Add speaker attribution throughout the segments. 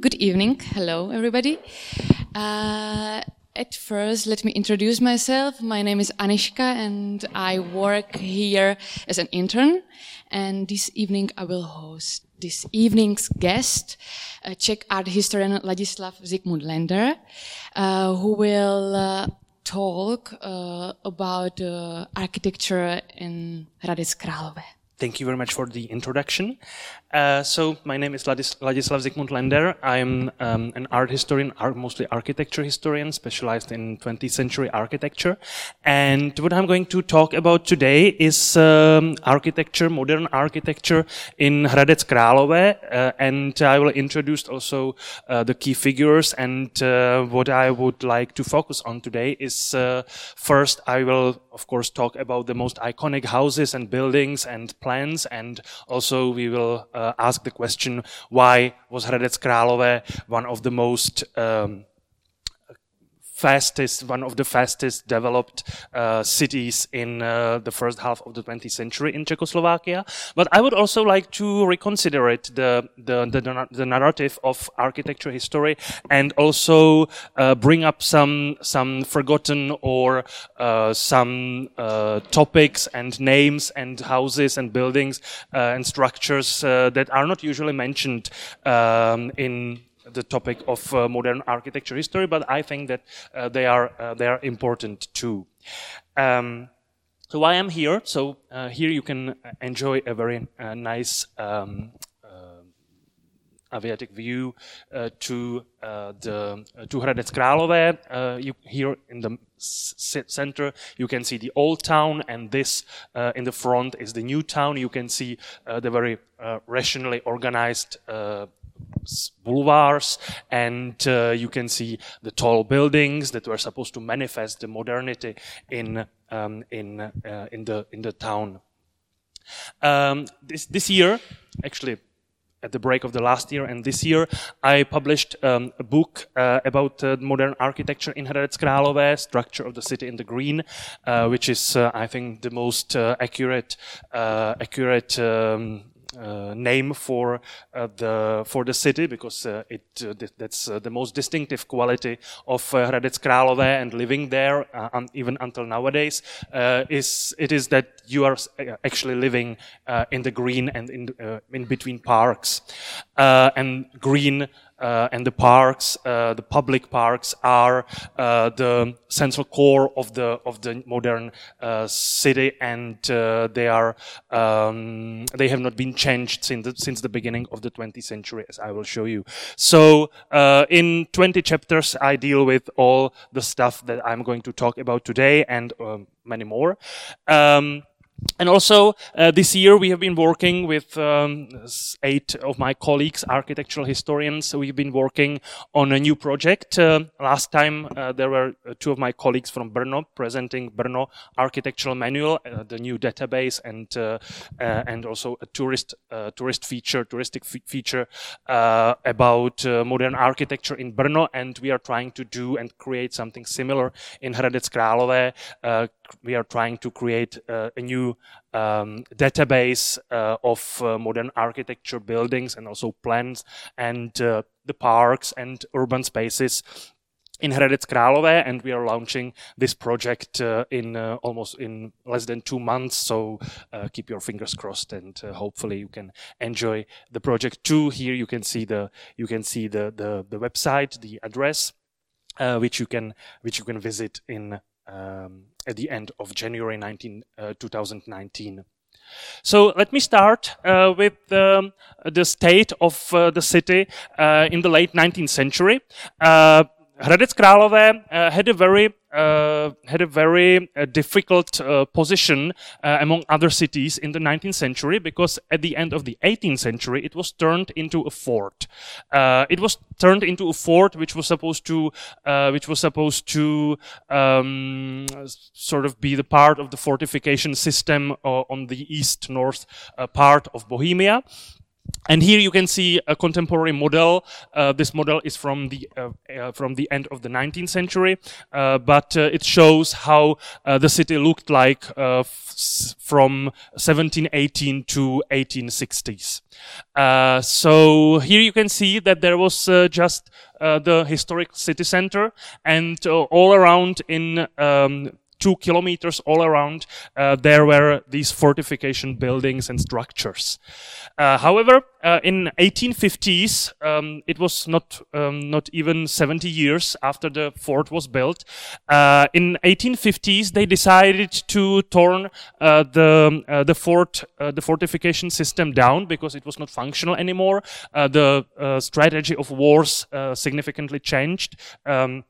Speaker 1: Good evening. Hello, everybody. Uh, at first, let me introduce myself. My name is Anishka and I work here as an intern. And this evening I will host this evening's guest, uh, Czech art historian Ladislav Zikmund Lender, uh, who will uh, talk uh, about architecture in Hradec Králové.
Speaker 2: Thank you very much for the introduction. Uh, so my name is Ladis Ladislav Zikmund Lender. I'm um, an art historian, art, mostly architecture historian, specialized in 20th century architecture. And what I'm going to talk about today is um, architecture, modern architecture in Hradec Králové. Uh, and I will introduce also uh, the key figures. And uh, what I would like to focus on today is uh, first, I will, of course, talk about the most iconic houses and buildings and plans. And also we will ask the question, why was Hradec Králové one of the most um, fastest, one of the fastest developed uh, cities in uh, the first half of the 20th century in Czechoslovakia. But I would also like to reconsider it, the, the, the, the narrative of architecture history and also uh, bring up some, some forgotten or uh, some uh, topics and names and houses and buildings uh, and structures that are not usually mentioned um, in the topic of uh, modern architecture history, but I think that uh, they are uh, they are important too. Um, so I'm here? So uh, here you can enjoy a very uh, nice um, aviatic view to the to Hradec Králové. you here in the center you can see the old town and this uh, in the front is the new town you can see uh, the very uh, rationally organized boulevards and uh, you can see the tall buildings that were supposed to manifest the modernity in um, in uh, in the in the town. Um, this this year actually at the break of the last year and this year, I published um, a book uh, about uh, modern architecture in Hradec Králové, Structure of the City in the Green, uh, which is, uh, I think, the most uh, accurate, uh, accurate um, Uh, name for uh, the for the city because uh, it uh, that's uh, the most distinctive quality of Hradec Králové and living there even until nowadays is it is that you are actually living in the green and in in between parks. And green uh, and the parks, uh, the public parks, are uh, the central core of the of the modern uh, city, and uh, they are um, they have not been changed since the, since the beginning of the 20th century, as I will show you. So, uh, in 20 chapters, I deal with all the stuff that I'm going to talk about today and um, many more. Um, and also, uh, this year we have been working with um, eight of my colleagues, architectural historians. So we've been working on a new project. Uh, last time uh, there were uh, two of my colleagues from Brno presenting Brno Architectural Manual, uh, the new database, and uh, and also a tourist tourist feature, touristic feature about modern architecture in Brno. And we are trying to do and create something similar in Hradec Králové. We are trying to create a new um, database uh, of uh, modern architecture buildings and also plans and uh, the parks and urban spaces in Hradec Králové, and we are launching this project uh, in uh, almost in less than two months. So uh, keep your fingers crossed, and hopefully you can enjoy the project too. Here you can see the you can see the the, the website, the address, which you can which you can visit in um, at the end of January 19, uh, 2019. So let me start uh, with um, the state of uh, the city uh, in the late 19th century. Hradec Králové uh, had a very uh, had a very uh, difficult position among other cities in the 19th century because at the end of the 18th century it was turned into a fort. Uh, it was turned into a fort which was supposed to which was supposed to um, sort of be the part of the fortification system on the east north part of Bohemia. And here you can see a contemporary model. Uh, this model is from the uh, uh, from the end of the 19th century, uh, but uh, it shows how uh, the city looked like from 1718 to 1860s. so here you can see that there was just the historic city center, and all around in um, two kilometers all around, uh, there were these fortification buildings and structures. Uh, however, uh, in 1850s, um, it was not um, not even 70 years after the fort was built. Uh, in 1850s, they decided to turn uh, the uh, the fort the fortification system down because it was not functional anymore. the strategy of wars significantly changed. Um,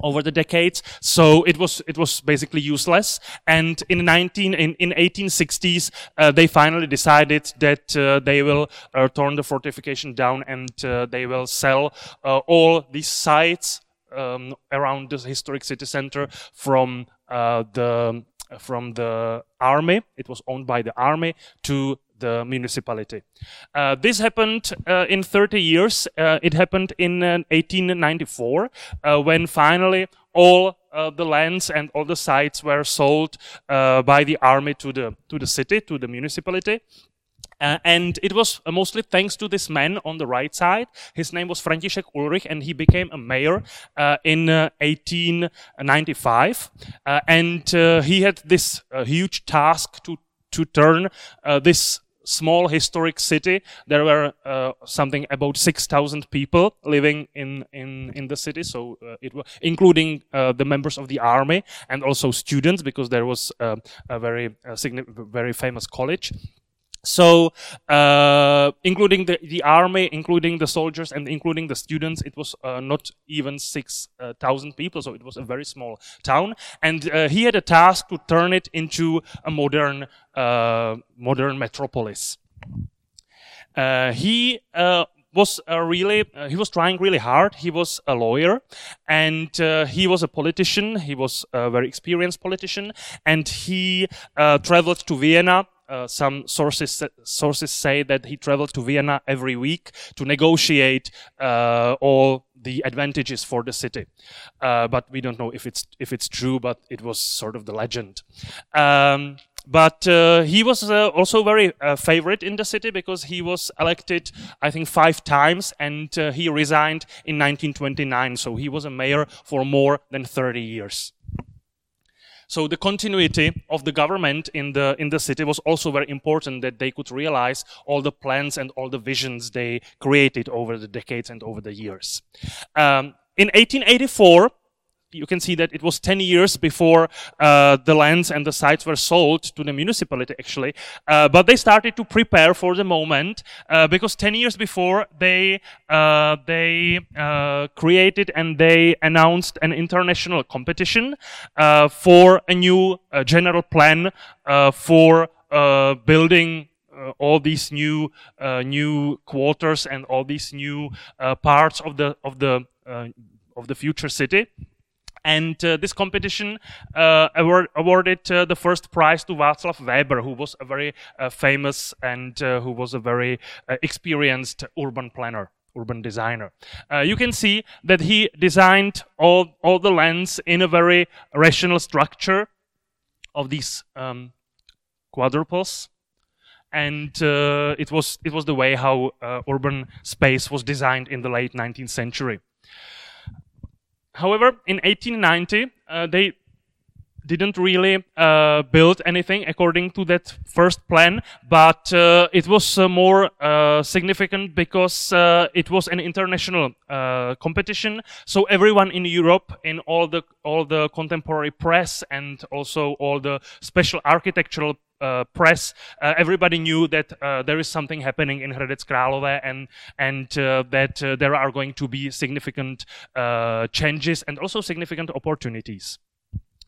Speaker 2: over the decades. So it was it was basically useless. And in 19 in, in 1860s, uh, they finally decided that uh, they will uh, turn the fortification down and uh, they will sell uh, all these sites um, around the historic city center from uh, the from the army. It was owned by the army to the municipality. Uh, this happened uh, in 30 years. Uh, it happened in 1894 uh, uh, when finally all uh, the lands and all the sites were sold by the army to the to the city to the municipality. Uh, and it was uh, mostly thanks to this man on the right side. His name was František Ulrich, and he became a mayor uh, in 1895. and he had this huge task to to turn this small historic city. There were uh, something about 6,000 people living in, in, in the city. So uh, it was including uh, the members of the army and also students because there was uh, a very, uh, very famous college. So, uh, including the, the army, including the soldiers, and including the students, it was uh, not even 6,000 uh, people, so it was a very small town. And uh, he had a task to turn it into a modern, uh, modern metropolis. Uh, he was really he was trying really hard he was a lawyer and he was a politician he was a very experienced politician and he traveled to vienna uh, some sources sources say that he traveled to Vienna every week to negotiate uh, all the advantages for the city. Uh, but we don't know if it's if it's true. But it was sort of the legend. Um, but uh, he was uh, also very uh, favorite in the city because he was elected, I think, five times, and he resigned in 1929. So he was a mayor for more than 30 years. So the continuity of the government in the in the city was also very important that they could realize all the plans and all the visions they created over the decades and over the years. Um, in 1884, you can see that it was 10 years before uh, the lands and the sites were sold to the municipality actually uh, but they started to prepare for the moment uh, because 10 years before they uh, they uh, created and they announced an international competition uh, for a new general plan for building uh, all these new uh, new quarters and all these new uh, parts of the of the of the future city. And uh, this competition uh, award, awarded uh, the first prize to Václav Weber, who was a very uh, famous and uh, who was a very uh, experienced urban planner, urban designer. you can see that he designed all, all the lands in a very rational structure of these um, quadruples. And it was it was the way how urban space was designed in the late 19th century. However, in 1890, uh, they didn't really uh, build anything according to that first plan, but uh, it was uh, more uh, significant because uh, it was an international uh, competition. So everyone in Europe, in all the all the contemporary press and also all the special architectural uh, press, uh, everybody knew that uh, there is something happening in Hradec Králové and and uh, that uh, there are going to be significant uh, changes and also significant opportunities.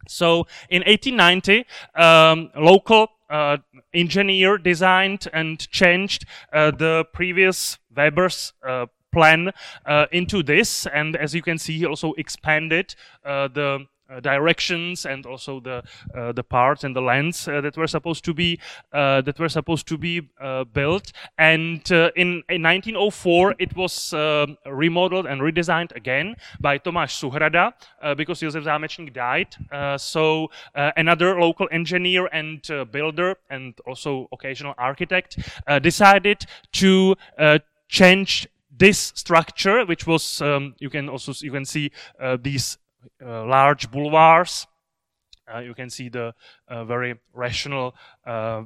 Speaker 2: So in 1890, um, local engineer designed and changed the previous Weber's plan into this, and as you can see, he also expanded the directions and also the uh, the parts and the lands uh, that were supposed to be that were supposed to be built. And in, in 1904, it was remodeled and redesigned again by Tomáš Suhrada because Josef Zámečník died. so another local engineer and builder and also occasional architect decided to change this structure, which was um, you can also you can see uh, these uh, large boulevards. Uh, you can see the uh, very rational uh,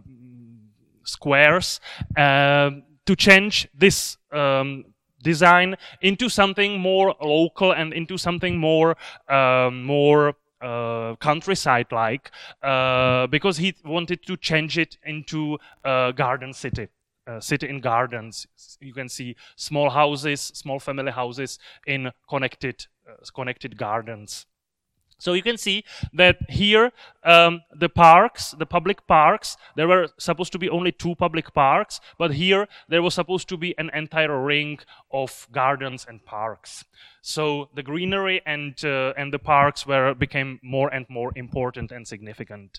Speaker 2: squares um, to change this um, design into something more local and into something more um, more uh, countryside like uh, because he wanted to change it into a garden city uh, city in gardens. You can see small houses, small family houses in connected, uh, Uh, connected gardens. So you can see that here um, the parks, the public parks, there were supposed to be only two public parks, but here there was supposed to be an entire ring of gardens and parks. So the greenery and uh, and the parks were became more and more important and significant.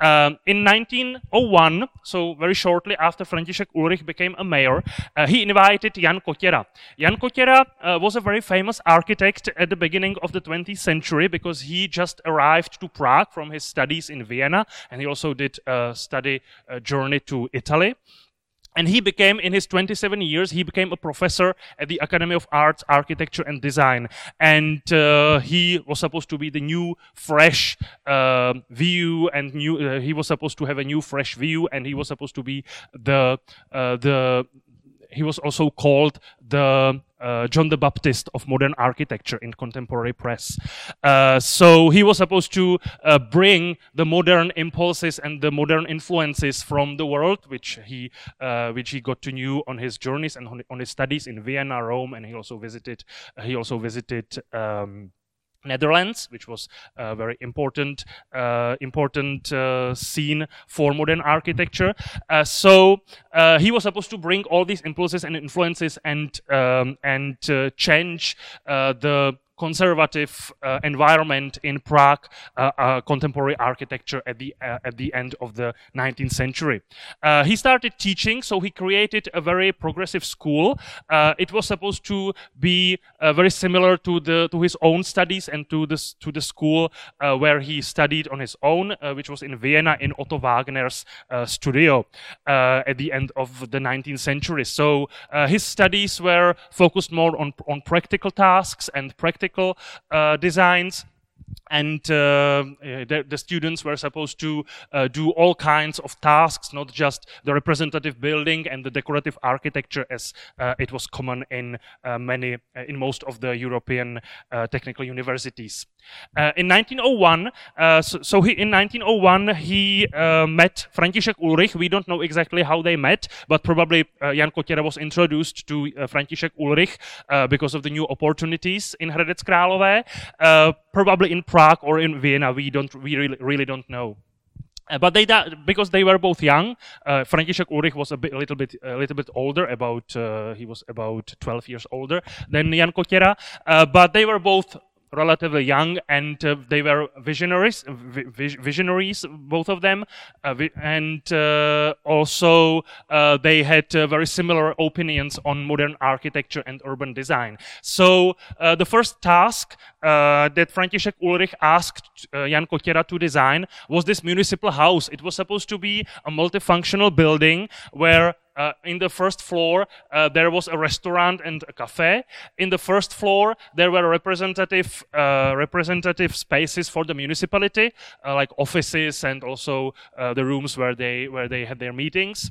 Speaker 2: Um, in 1901, so very shortly after František Ulrich became a mayor, uh, he invited Jan Kotěra. Jan Kotěra uh, was a very famous architect at the beginning of the 20th century because he just arrived to Prague from his studies in Vienna, and he also did a study a journey to Italy. And he became, in his 27 years, he became a professor at the Academy of Arts, Architecture and Design. And uh, he was supposed to be the new, fresh uh, view, and new. Uh, he was supposed to have a new, fresh view, and he was supposed to be the uh, the. He was also called the uh, John the Baptist of modern architecture in contemporary press. Uh, so he was supposed to uh, bring the modern impulses and the modern influences from the world, which he uh, which he got to know on his journeys and on, his studies in Vienna, Rome, and he also visited he also visited. Um, Netherlands, which was a very important uh, important uh, scene for modern architecture. Uh, so uh, he was supposed to bring all these impulses and influences and um, and uh, change uh, the conservative uh, environment in Prague, uh, uh, contemporary architecture at the uh, at the end of the 19th century. Uh, he started teaching, so he created a very progressive school. Uh, it was supposed to be very similar to the to his own studies and to the to the school where he studied on his own, which was in Vienna in Otto Wagner's studio at the end of the 19th century. So his studies were focused more on on practical tasks and practical uh, designs and uh, the, the, students were supposed to uh, do all kinds of tasks, not just the representative building and the decorative architecture, as uh, it was common in uh, many, uh, in most of the European uh, technical universities. in 1901, so, so, he, in 1901 he met František Ulrich. We don't know exactly how they met, but probably Jan Kotěra was introduced to František Ulrich because of the new opportunities in Hradec Králové. probably in Prague or in Vienna, we don't we really, really don't know. Uh, but they because they were both young. Uh, František Ulrich was a, bit, a little bit a little bit older, about uh, he was about 12 years older than Jan Kotěra. Uh, but they were both relatively young and uh, they were visionaries visionaries both of them uh, and uh, also they had very similar opinions on modern architecture and urban design. So the first task that František Ulrich asked Jan Kotěra to design was this municipal house. It was supposed to be a multifunctional building where uh, in the first floor, uh, there was a restaurant and a cafe. In the first floor, there were representative uh, representative spaces for the municipality, uh, like offices and also uh, the rooms where they where they had their meetings.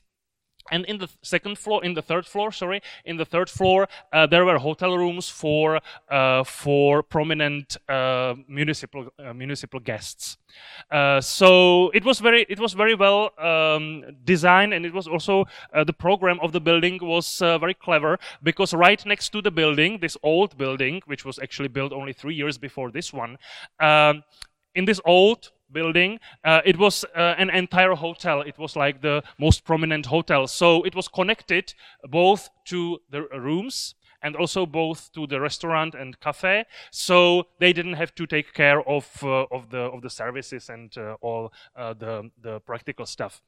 Speaker 2: And in the second floor, in the third floor, sorry, in the third floor, uh, there were hotel rooms for uh, for prominent uh, municipal uh, municipal guests. Uh, so it was very it was very well um, designed, and it was also uh, the program of the building was very clever because right next to the building, this old building, which was actually built only three years before this one, um, in this old building. Uh, it was uh, an entire hotel. It was like the most prominent hotel. So it was connected both to the rooms and also both to the restaurant and cafe. So they didn't have to take care of uh, of the of the services and uh, all uh, the the practical stuff.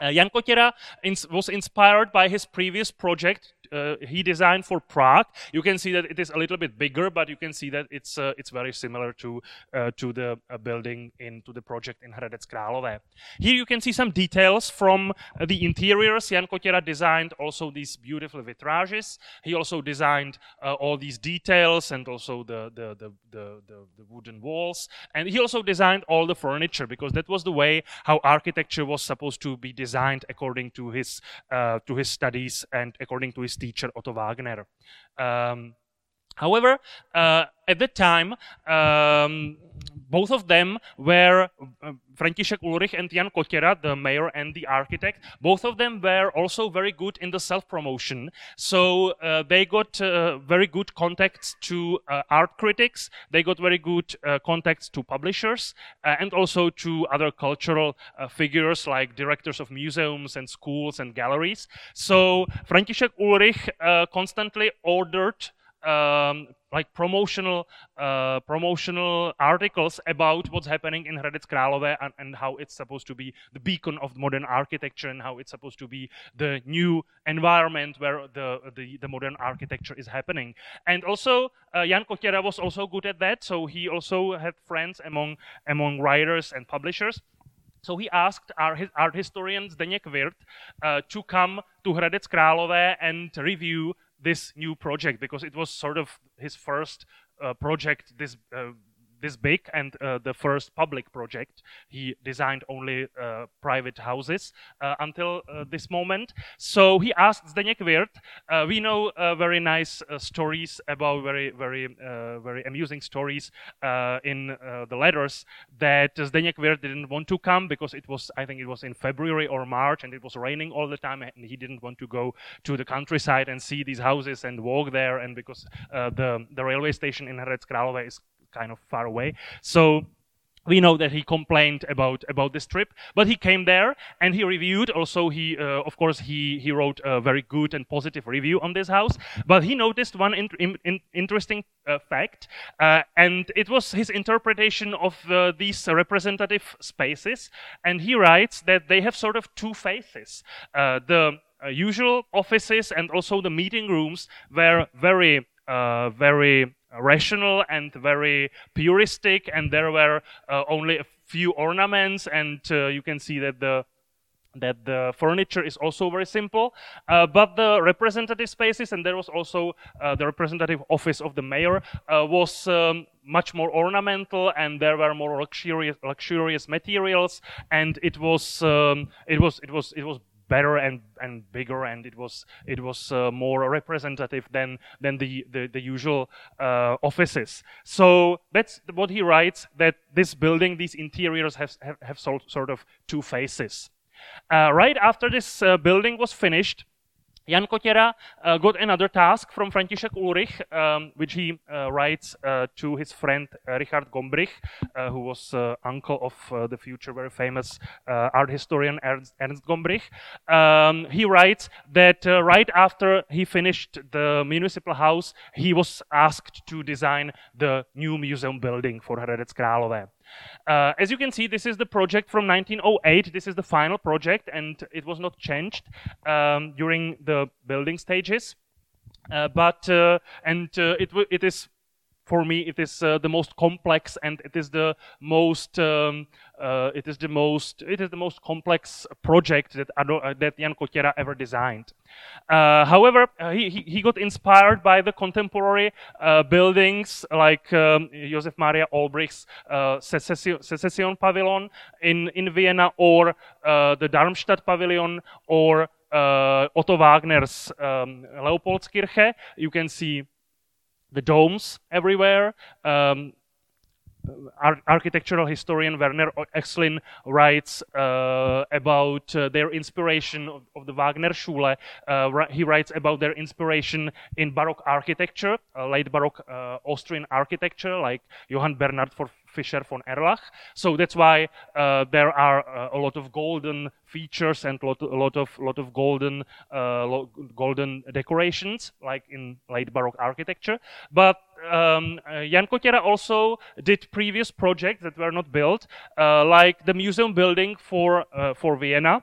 Speaker 2: Uh, Jan Kotěra ins was inspired by his previous project uh, he designed for Prague. You can see that it is a little bit bigger, but you can see that it's uh, it's very similar to uh, to the uh, building into the project in Hradec Králové. Here you can see some details from uh, the interiors. Jan Kotěra designed also these beautiful vitrages. He also designed all these details and also the the, the the, the the wooden walls. And he also designed all the furniture because that was the way how architecture was supposed to be designed according to his to his studies and according to his teacher Otto Wagner. Um, however, uh, at that time, um, both of them were uh, František Ulrich and Jan Kotěra, the mayor and the architect. Both of them were also very good in the self-promotion. So uh, they got uh, very good contacts to uh, art critics. They got very good uh, contacts to publishers uh, and also to other cultural figures like directors of museums and schools and galleries. So František Ulrich constantly ordered um, like promotional uh, promotional articles about what's happening in Hradec Králové and, and, how it's supposed to be the beacon of modern architecture and how it's supposed to be the new environment where the the, the modern architecture is happening. And also uh, Jan Kotěra was also good at that, so he also had friends among among writers and publishers. So he asked our art historian Zdeněk Wirth uh, to come to Hradec Králové and review this new project because it was sort of his first uh, project this uh, this big and uh, the first public project. He designed only uh, private houses uh, until uh, this moment. So he asked Zdeněk Wirth. Uh, we know very nice stories about very, very, very amusing stories in the letters that Zdeněk Wirth didn't want to come because it was, I think it was in February or March and it was raining all the time and he didn't want to go to the countryside and see these houses and walk there and because the, the railway station in Hradec Králové is kind of far away. So we know that he complained about about this trip but he came there and he reviewed. Also he uh, of course he he wrote a very good and positive review on this house. But he noticed one in, in, in interesting uh, fact uh, and it was his interpretation of uh, these representative spaces. And he writes that they have sort of two faces uh, the uh, usual offices and also the meeting rooms were very very rational and very puristic, and there were uh, only a few ornaments, and uh, you can see that the that the furniture is also very simple, uh, but the representative spaces, and there was also uh, the representative office of the mayor, uh, was um, much more ornamental, and there were more luxurious, luxurious materials, and it was um, it was it was it was better and, and bigger, and it was it was uh, more representative than than the the, the usual uh, offices. So that's what he writes that this building, these interiors have have, have sort, of two faces. Uh, right after this uh, building was finished, Jan Kotěra uh, got another task from František Ulrich, um, which he uh, writes uh, to his friend uh, Richard Gombrich, uh, who was uh, uncle of the future very famous art historian Ernst, Ernst Gombrich. Um, he writes that right after he finished the municipal house, he was asked to design the new museum building for Hradec Králové. Uh, as you can see, this is the project from 1908. This is the final project, and it was not changed um, during the building stages. Uh, but uh, and uh, it it is for me it is uh, the most complex and it is the most um, uh, it is the most it is the most complex project that uh, that Jan Kotěra ever designed. Uh, however, uh, he, he got inspired by the contemporary uh, buildings like um, Josef Maria secession, secession, pavilion in in Vienna or the Darmstadt pavilion or Otto Wagner's um, Leopoldskirche. You can see the domes everywhere. Um, Ar architectural historian Werner Oechslin writes uh, about uh, their inspiration of, of, the Wagner Schule. Uh, he writes about their inspiration in Baroque architecture, uh, late Baroque uh, Austrian architecture, like Johann Bernhard Fischer von Erlach. So that's why uh, there are uh, a lot of golden features and a lot, a lot of lot of golden uh, lo golden decorations, like in late Baroque architecture. But um, Jan Kotěra also did previous projects that were not built, like the museum building for for Vienna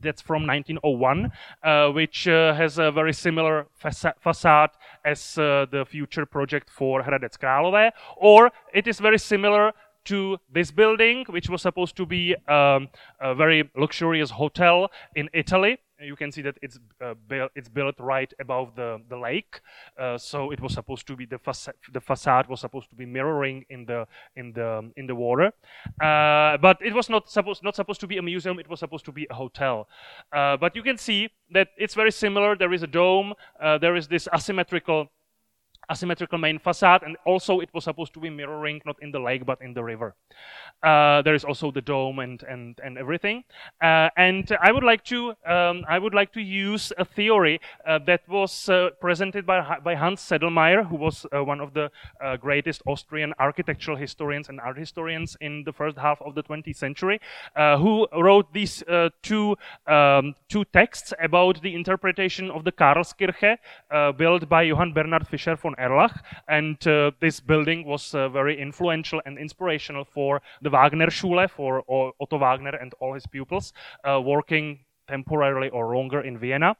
Speaker 2: that's from 1901, uh, which uh, has a very similar faca facade as uh, the future project for Hradec Králové, or it is very similar to this building, which was supposed to be um, a very luxurious hotel in Italy. You can see that it's uh, built, it's built right above the the lake, uh, so it was supposed to be the facade. The facade was supposed to be mirroring in the in the in the water, uh, but it was not supposed not supposed to be a museum. It was supposed to be a hotel. Uh, but you can see that it's very similar. There is a dome. Uh, there is this asymmetrical asymmetrical main facade, and also it was supposed to be mirroring not in the lake but in the river. Uh, there is also the dome and and and everything. Uh, and I would like to um, I would like to use a theory uh, that was uh, presented by by Hans Sedlmayr, who was uh, one of the uh, greatest Austrian architectural historians and art historians in the first half of the 20th century, who wrote these two um, two texts about the interpretation of the Karlskirche built by Johann Bernhard Fischer von Erlach, and uh, this building was uh, very influential and inspirational for the Wagner Schule, for Otto Wagner and all his pupils, uh, working temporarily or longer in Vienna.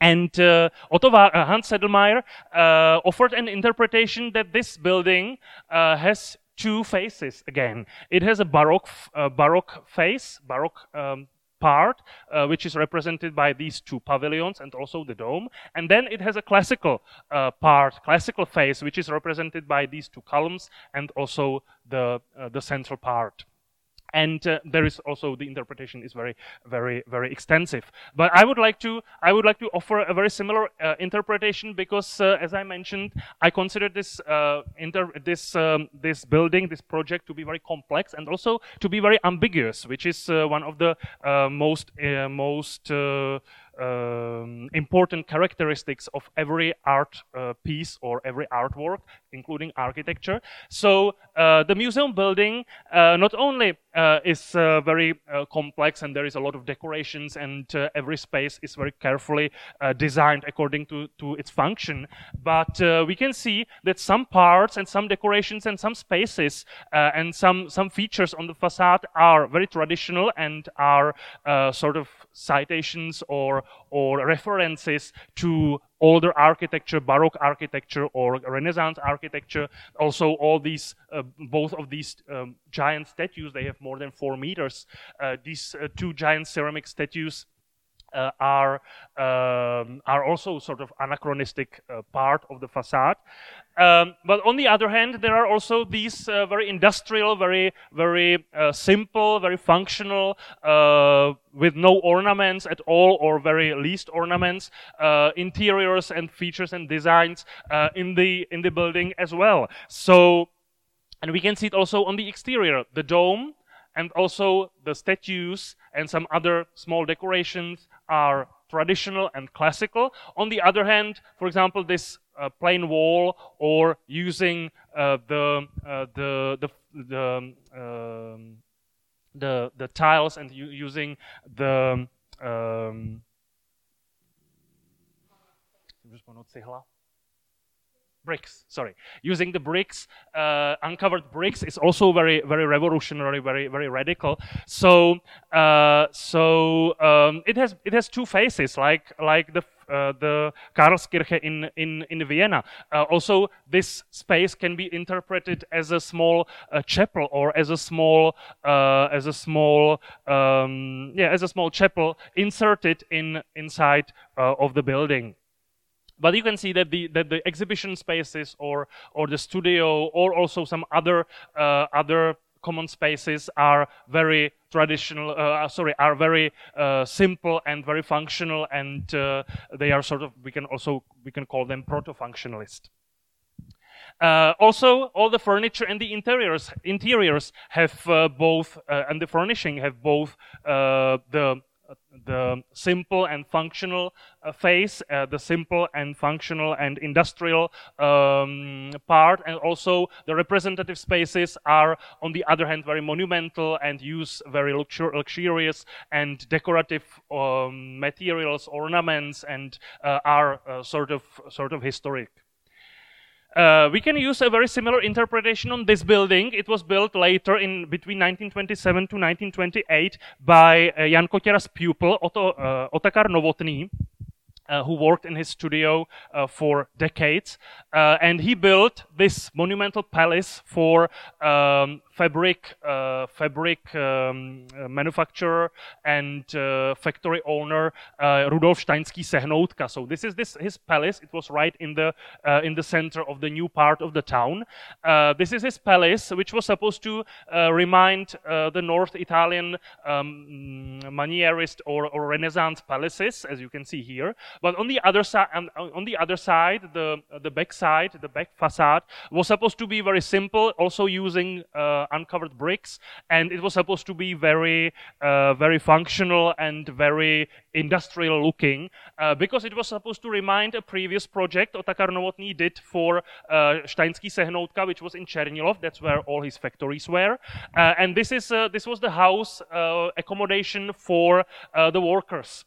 Speaker 2: And uh, Otto uh, Hans Sedlmayr uh, offered an interpretation that this building has two faces again. It has a Baroque, Baroque face, Baroque um, part, uh, which is represented by these two pavilions and also the dome. And then it has a classical uh, part, classical face, which is represented by these two columns and also the, uh, the central part and uh, there is also the interpretation is very very very extensive. But i would like to i would like to offer a very similar uh, interpretation because uh, as i mentioned i consider this uh, inter- this um, this building this project to be very complex and also to be very ambiguous which is uh, one of the uh, most most um, important characteristics of every art uh, piece or every artwork, including architecture. So uh, the museum building uh, not only uh, is uh, very complex and there is a lot of decorations and every space is very carefully designed according to, to its function, but we can see that some parts and some decorations and some spaces and some, some features on the facade are very traditional and are sort of citations or or references to older architecture, Baroque architecture, or Renaissance architecture. Also, all these, uh, both of these um, giant statues, they have more than four meters. Uh, these uh, two giant ceramic statues uh, are um, are also sort of anachronistic uh, part of the facade. Um, but on the other hand, there are also these uh, very industrial, very very uh, simple, very functional, uh, with no ornaments at all or very least ornaments, uh, interiors and features and designs in the in the building as well. So, and we can see it also on the exterior, the dome and also the statues and some other small decorations are traditional and classical. On the other hand, for example, this uh, plain wall or using uh, the, uh, the, the, the, um, the, the, tiles and using the um, bricks sorry using the bricks uh, uncovered bricks is also very very revolutionary very very radical so uh, so um, it has it has two faces like like the uh, the Karlskirche in in in Vienna. Uh, also, this space can be interpreted as a small uh, chapel or as a small uh, as a small um, yeah as a small chapel inserted in inside of the building. But you can see that the that the exhibition spaces or or the studio or also some other uh, other common spaces are very traditional uh, sorry are very uh, simple and very functional and uh, they are sort of we can also we can call them proto-functionalist. Uh, also, all the furniture and the interiors interiors have uh, both, uh, and the furnishing have both the the simple and functional uh, phase, uh, the simple and functional and industrial um, part, and also the representative spaces are, on the other hand, very monumental and use very luxur luxurious and decorative um, materials, ornaments, and uh, are uh, sort of sort of historic. Uh, we can use a very similar interpretation on this building. It was built later in between 1927 to 1928 by uh, Jan Kotěra's pupil Otto, uh, Otakar Novotný. Uh, who worked in his studio uh, for decades. Uh, and he built this monumental palace for um, fabric uh, fabric um, uh, manufacturer and uh, factory owner Rudolf Steinský Sehnoutka. So this is this his palace. It was right in the in the center of the new part of the town. this is his palace, which was supposed to remind the North Italian um, Manierist or, or Renaissance palaces, as you can see here. But on the other side, on the other side, the the back side, the back facade was supposed to be very simple, also using uh, uncovered bricks, and it was supposed to be very, uh, very functional and very industrial looking uh, because it was supposed to remind a previous project Otakar Novotný did for uh, Steinský Sehnoutka, which was in Černilov. That's where all his factories were. Uh, and this is uh, this was the house uh, accommodation for uh, the workers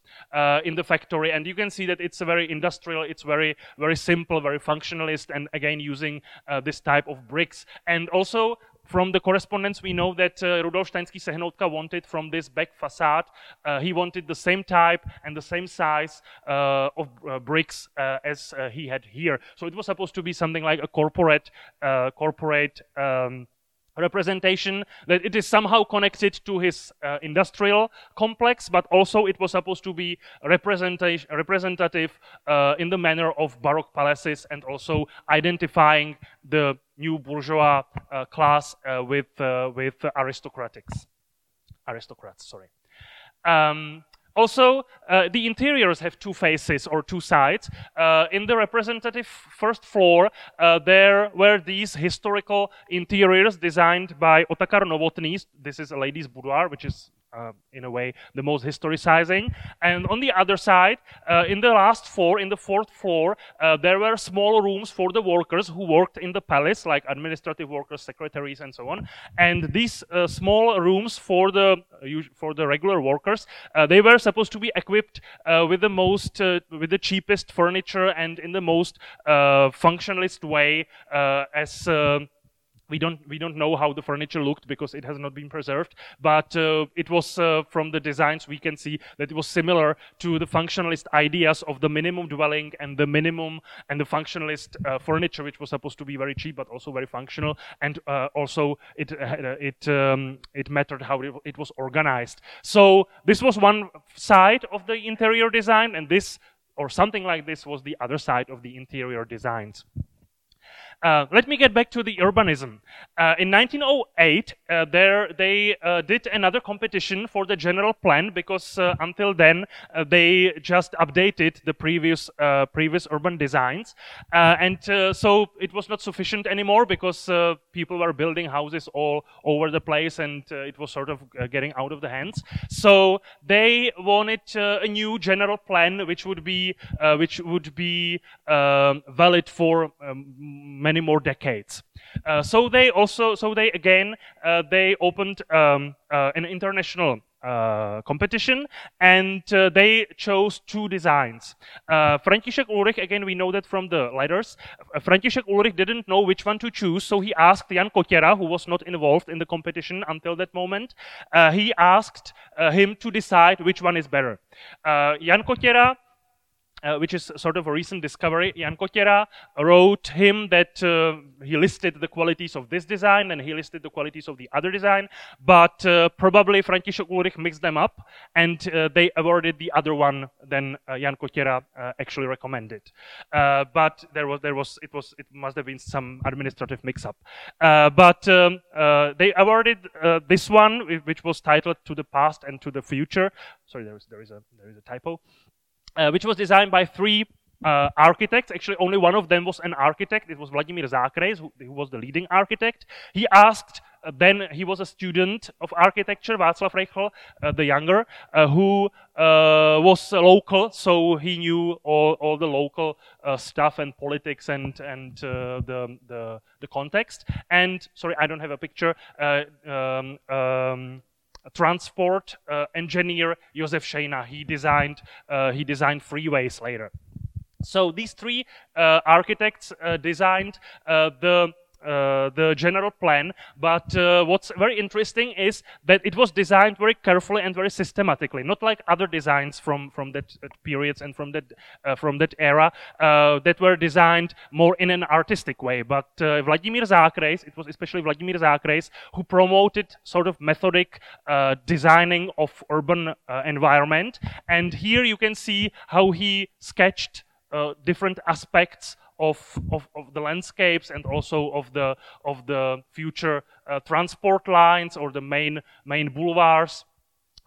Speaker 2: in the factory. And you can see that it's a very industrial, it's very very simple, very functionalist, and again using this type of bricks. And also from the correspondence, we know that uh, Rudolf Steinský Sehnoutka wanted from this back facade, uh, he wanted the same type and the same size uh, of uh, bricks uh, as uh, he had here. So it was supposed to be something like a corporate, corporate um, representation that it is somehow connected to his uh, industrial complex but also it was supposed to be representative uh, in the manner of baroque palaces and also identifying the new bourgeois uh, class uh, with uh, with aristocratics. Aristocrats sorry. Um, also, uh, the interiors have two faces or two sides. Uh, in the representative first floor, uh, there were these historical interiors designed by Otakar Novotný. This is a lady's boudoir, which is uh, in a way, the most historicizing. And on the other side, uh, in the last floor, in the fourth floor, uh, there were small rooms for the workers who worked in the palace, like administrative workers, secretaries, and so on. And these uh, small rooms for the uh, for the regular workers, uh, they were supposed to be equipped with the most, with the cheapest furniture and in the most functionalist way, as we don't we don't know how the furniture looked because it has not been preserved but uh, it was uh, from the designs we can see that it was similar to the functionalist ideas of the minimum dwelling and the minimum and the functionalist uh, furniture which was supposed to be very cheap but also very functional. And uh, also it uh, it um, it mattered how it, it was organized. So this was one side of the interior design and this or something like this was the other side of the interior designs uh, let me get back to the urbanism. Uh, in 1908, uh, there they uh, did another competition for the general plan because uh, until then uh, they just updated the previous previous urban designs, and so it was not sufficient anymore because people were building houses all over the place, and it was sort of getting out of the hands. So they wanted a new general plan, which would be which would be valid for um, many more decades. Uh, so they also, so they again, uh, they opened um, uh, an international uh, competition and uh, they chose two designs. Uh, František Ulrich, again, we know that from the letters. Uh, František Ulrich didn't know which one to choose, so he asked Jan Kotěra, who was not involved in the competition until that moment, he asked him to decide which one is better. Jan Kotěra uh, which is sort of a recent discovery. Jan Kotěra wrote him that uh, he listed the qualities of this design and he listed the qualities of the other design, but uh, probably František Ulrich mixed them up and uh, they awarded the other one than uh, Jan Kotěra uh, actually recommended. but there was, there was, it was, it must have been some administrative mix-up. but um, they awarded this one, which was titled "To the Past and to the Future." Sorry, there is there is a there is a typo which was designed by three uh, architects. Actually, only one of them was an architect. It was Vladimír Zákrejs, who, who was the leading architect. He asked Uh, then he was a student of architecture, Václav Rejchl, uh, the younger, uh, who was local, so he knew all, all the local stuff and politics and and the, the the context. And sorry, I don't have a picture. Um, um, transport uh, engineer Josef Šejna. He designed uh, he designed freeways later. So these three uh, architects designed the the general plan. But uh, what's very interesting is that it was designed very carefully and very systematically, not like other designs from from that uh, periods and from that uh, from that era uh, that were designed more in an artistic way. But Vladimír Zákrejs, it was especially Vladimír Zákrejs who promoted sort of methodic designing of urban environment. And here you can see how he sketched different aspects of, of, of, the landscapes and also of the, of the future uh, transport lines or the main, main boulevards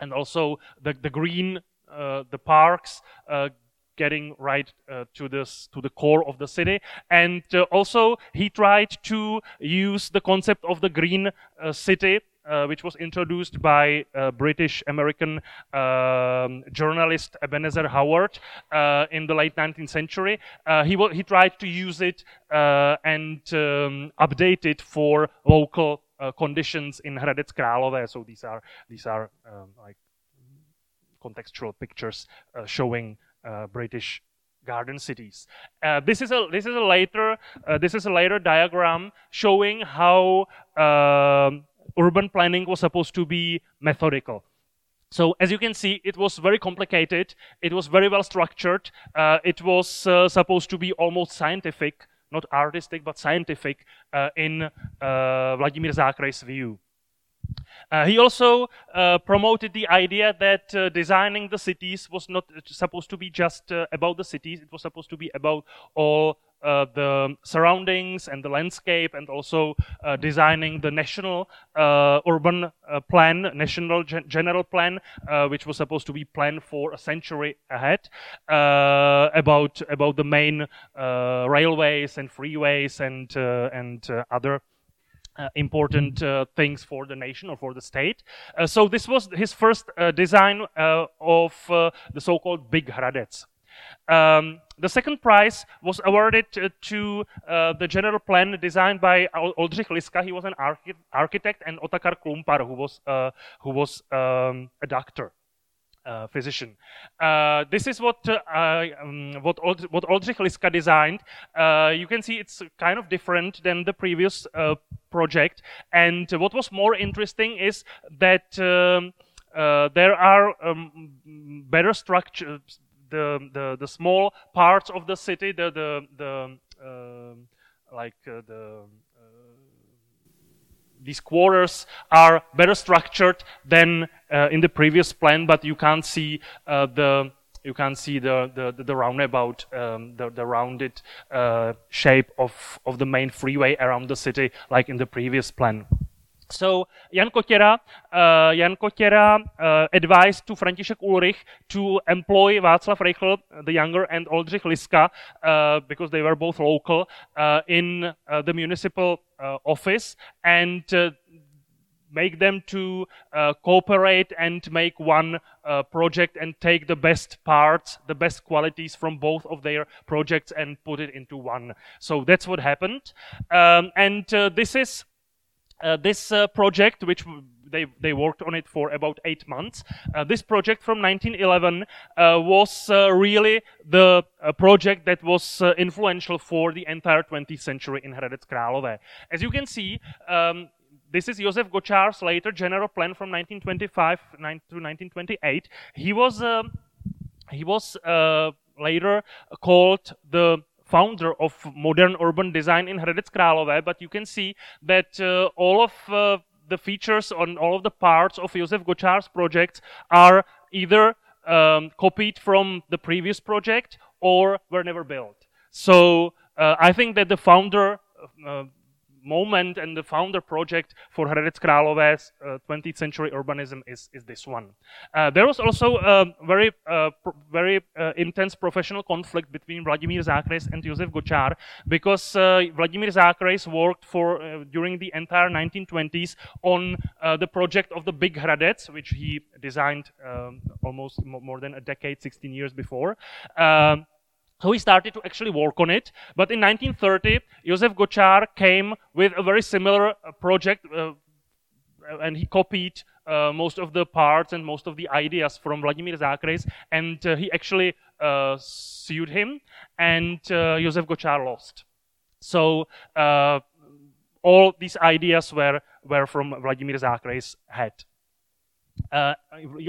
Speaker 2: and also the, the green, uh, the parks, uh, getting right uh, to this to the core of the city. And uh, also he tried to use the concept of the green uh, city which was introduced by uh, British American um, journalist Ebenezer Howard uh, in the late 19th century. Uh, he, he tried to use it uh, and um, update it for local uh, conditions in Hradec Králové. So these are these are um, like contextual pictures showing British garden cities. Uh, this is a this is a later uh, this is a later diagram showing how uh, urban planning was supposed to be methodical. So as you can see, it was very complicated. It was very well structured. Uh, it was uh, supposed to be almost scientific, not artistic, but scientific uh, in uh, Vladimir Zákrejs view. Uh, he also uh, promoted the idea that designing the cities was not supposed to be just about the cities, it was supposed to be about all uh, the surroundings and the landscape and also uh, designing the national uh, urban uh, plan, national gen general plan, uh, which was supposed to be planned for a century ahead about about the main railways and freeways and and other uh, important uh, things for the nation or for the state. Uh, so this was his first design of the so-called Big Hradec. Um, the second prize was awarded to uh, the general plan designed by Oldřich Liska. He was an archi architect, and Otakar Klumpar, who was uh, who was um, a doctor. Uh, physician. Uh, this is what uh, um, what Old what Oldřich Liska designed. Uh, you can see it's kind of different than the previous uh, project. And what was more interesting is that um, there are um, better structures, the, the, the small parts of the city, the, the, the um, like uh, the uh, these quarters are better structured than uh, in the previous plan, but you can't see uh, the you can see the the, the roundabout, um, the, the rounded uh, shape of of the main freeway around the city, like in the previous plan. So Jan Kotěra, uh, Jan Kotěra uh, advised to František Ulrich to employ Václav Rejchl, the younger, and Oldřich Liska, uh, because they were both local, uh, in uh, the municipal uh, office and make them to cooperate and make one project and take the best parts, the best qualities from both of their projects and put it into one. So that's what happened. Um, and this is uh, this uh, project, which they, they worked on it for about eight months. Uh, this project from 1911 uh, was uh, really the uh, project that was influential for the entire 20th century in Hradec Králové. As you can see, um, this is Josef Gočár's later general plan from 1925 to 1928. He was he was later called the founder of modern urban design in Hradec Králové, but you can see that uh, all of uh, the features on all of the parts of Josef Gočár's projects are either um, copied from the previous project or were never built. So uh, I think that the founder uh, moment and the founder project for Hradec Králové's uh, 20th century urbanism is, is this one. Uh, there was also a very, uh, very uh, intense professional conflict between Vladimír Zákrejs and Josef Gočár because Vladimír Zákrejs worked for during the entire 1920s on the project of the Big Hradec, which he designed um, almost more than a decade, 16 years before. So he started to actually work on it. But in 1930, Josef Gočár came with a very similar uh, project, uh, and he copied uh, most of the parts and most of the ideas from Vladimír Zákrejs, and uh, he actually uh, sued him, and uh, Josef Gočár lost. So all these ideas were, were from Vladimír Zákrejs' head. Uh,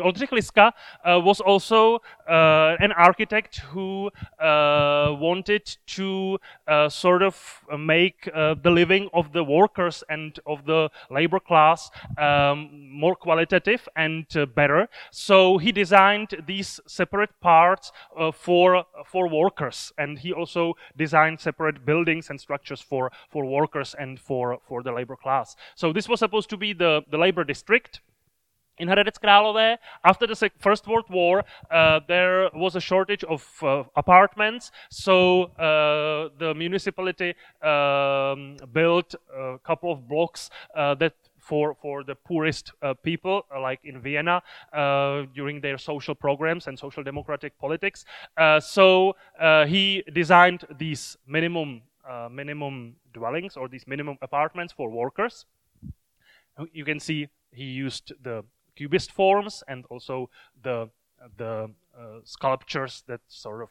Speaker 2: Oldřich Liska uh, was also uh, an architect who uh, wanted to uh, sort of make uh, the living of the workers and of the labor class um, more qualitative and better. So he designed these separate parts for for workers, and he also designed separate buildings and structures for for workers and for for the labor class. So this was supposed to be the the labor district in Hradec Králové, after the First World War, uh, there was a shortage of uh, apartments, so uh, the municipality um, built a couple of blocks uh, that for, for the poorest uh, people, uh, like in Vienna, during their social programs and social democratic politics. so he designed these minimum minimum dwellings or these minimum apartments for workers. You can see he used the cubist forms and also the the uh, sculptures that sort of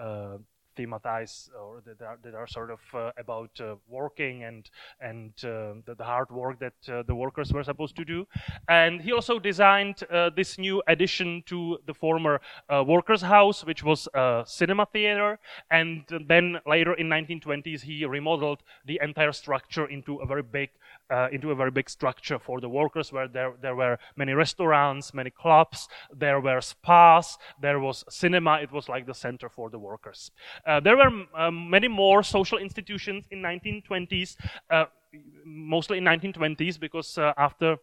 Speaker 2: uh, thematize or that are, that are sort of uh, about uh, working and and uh, the, the, hard work that uh, the workers were supposed to do. And he also designed this new addition to the former workers' house, which was a cinema theater. And then later in 1920s, he remodeled the entire structure into a very big into a very big structure for the workers, where there there were many restaurants, many clubs, there were spas, there was cinema. It was like the center for the workers. Uh, there were um, many more social institutions in 1920s, uh, mostly in 1920s, because uh, after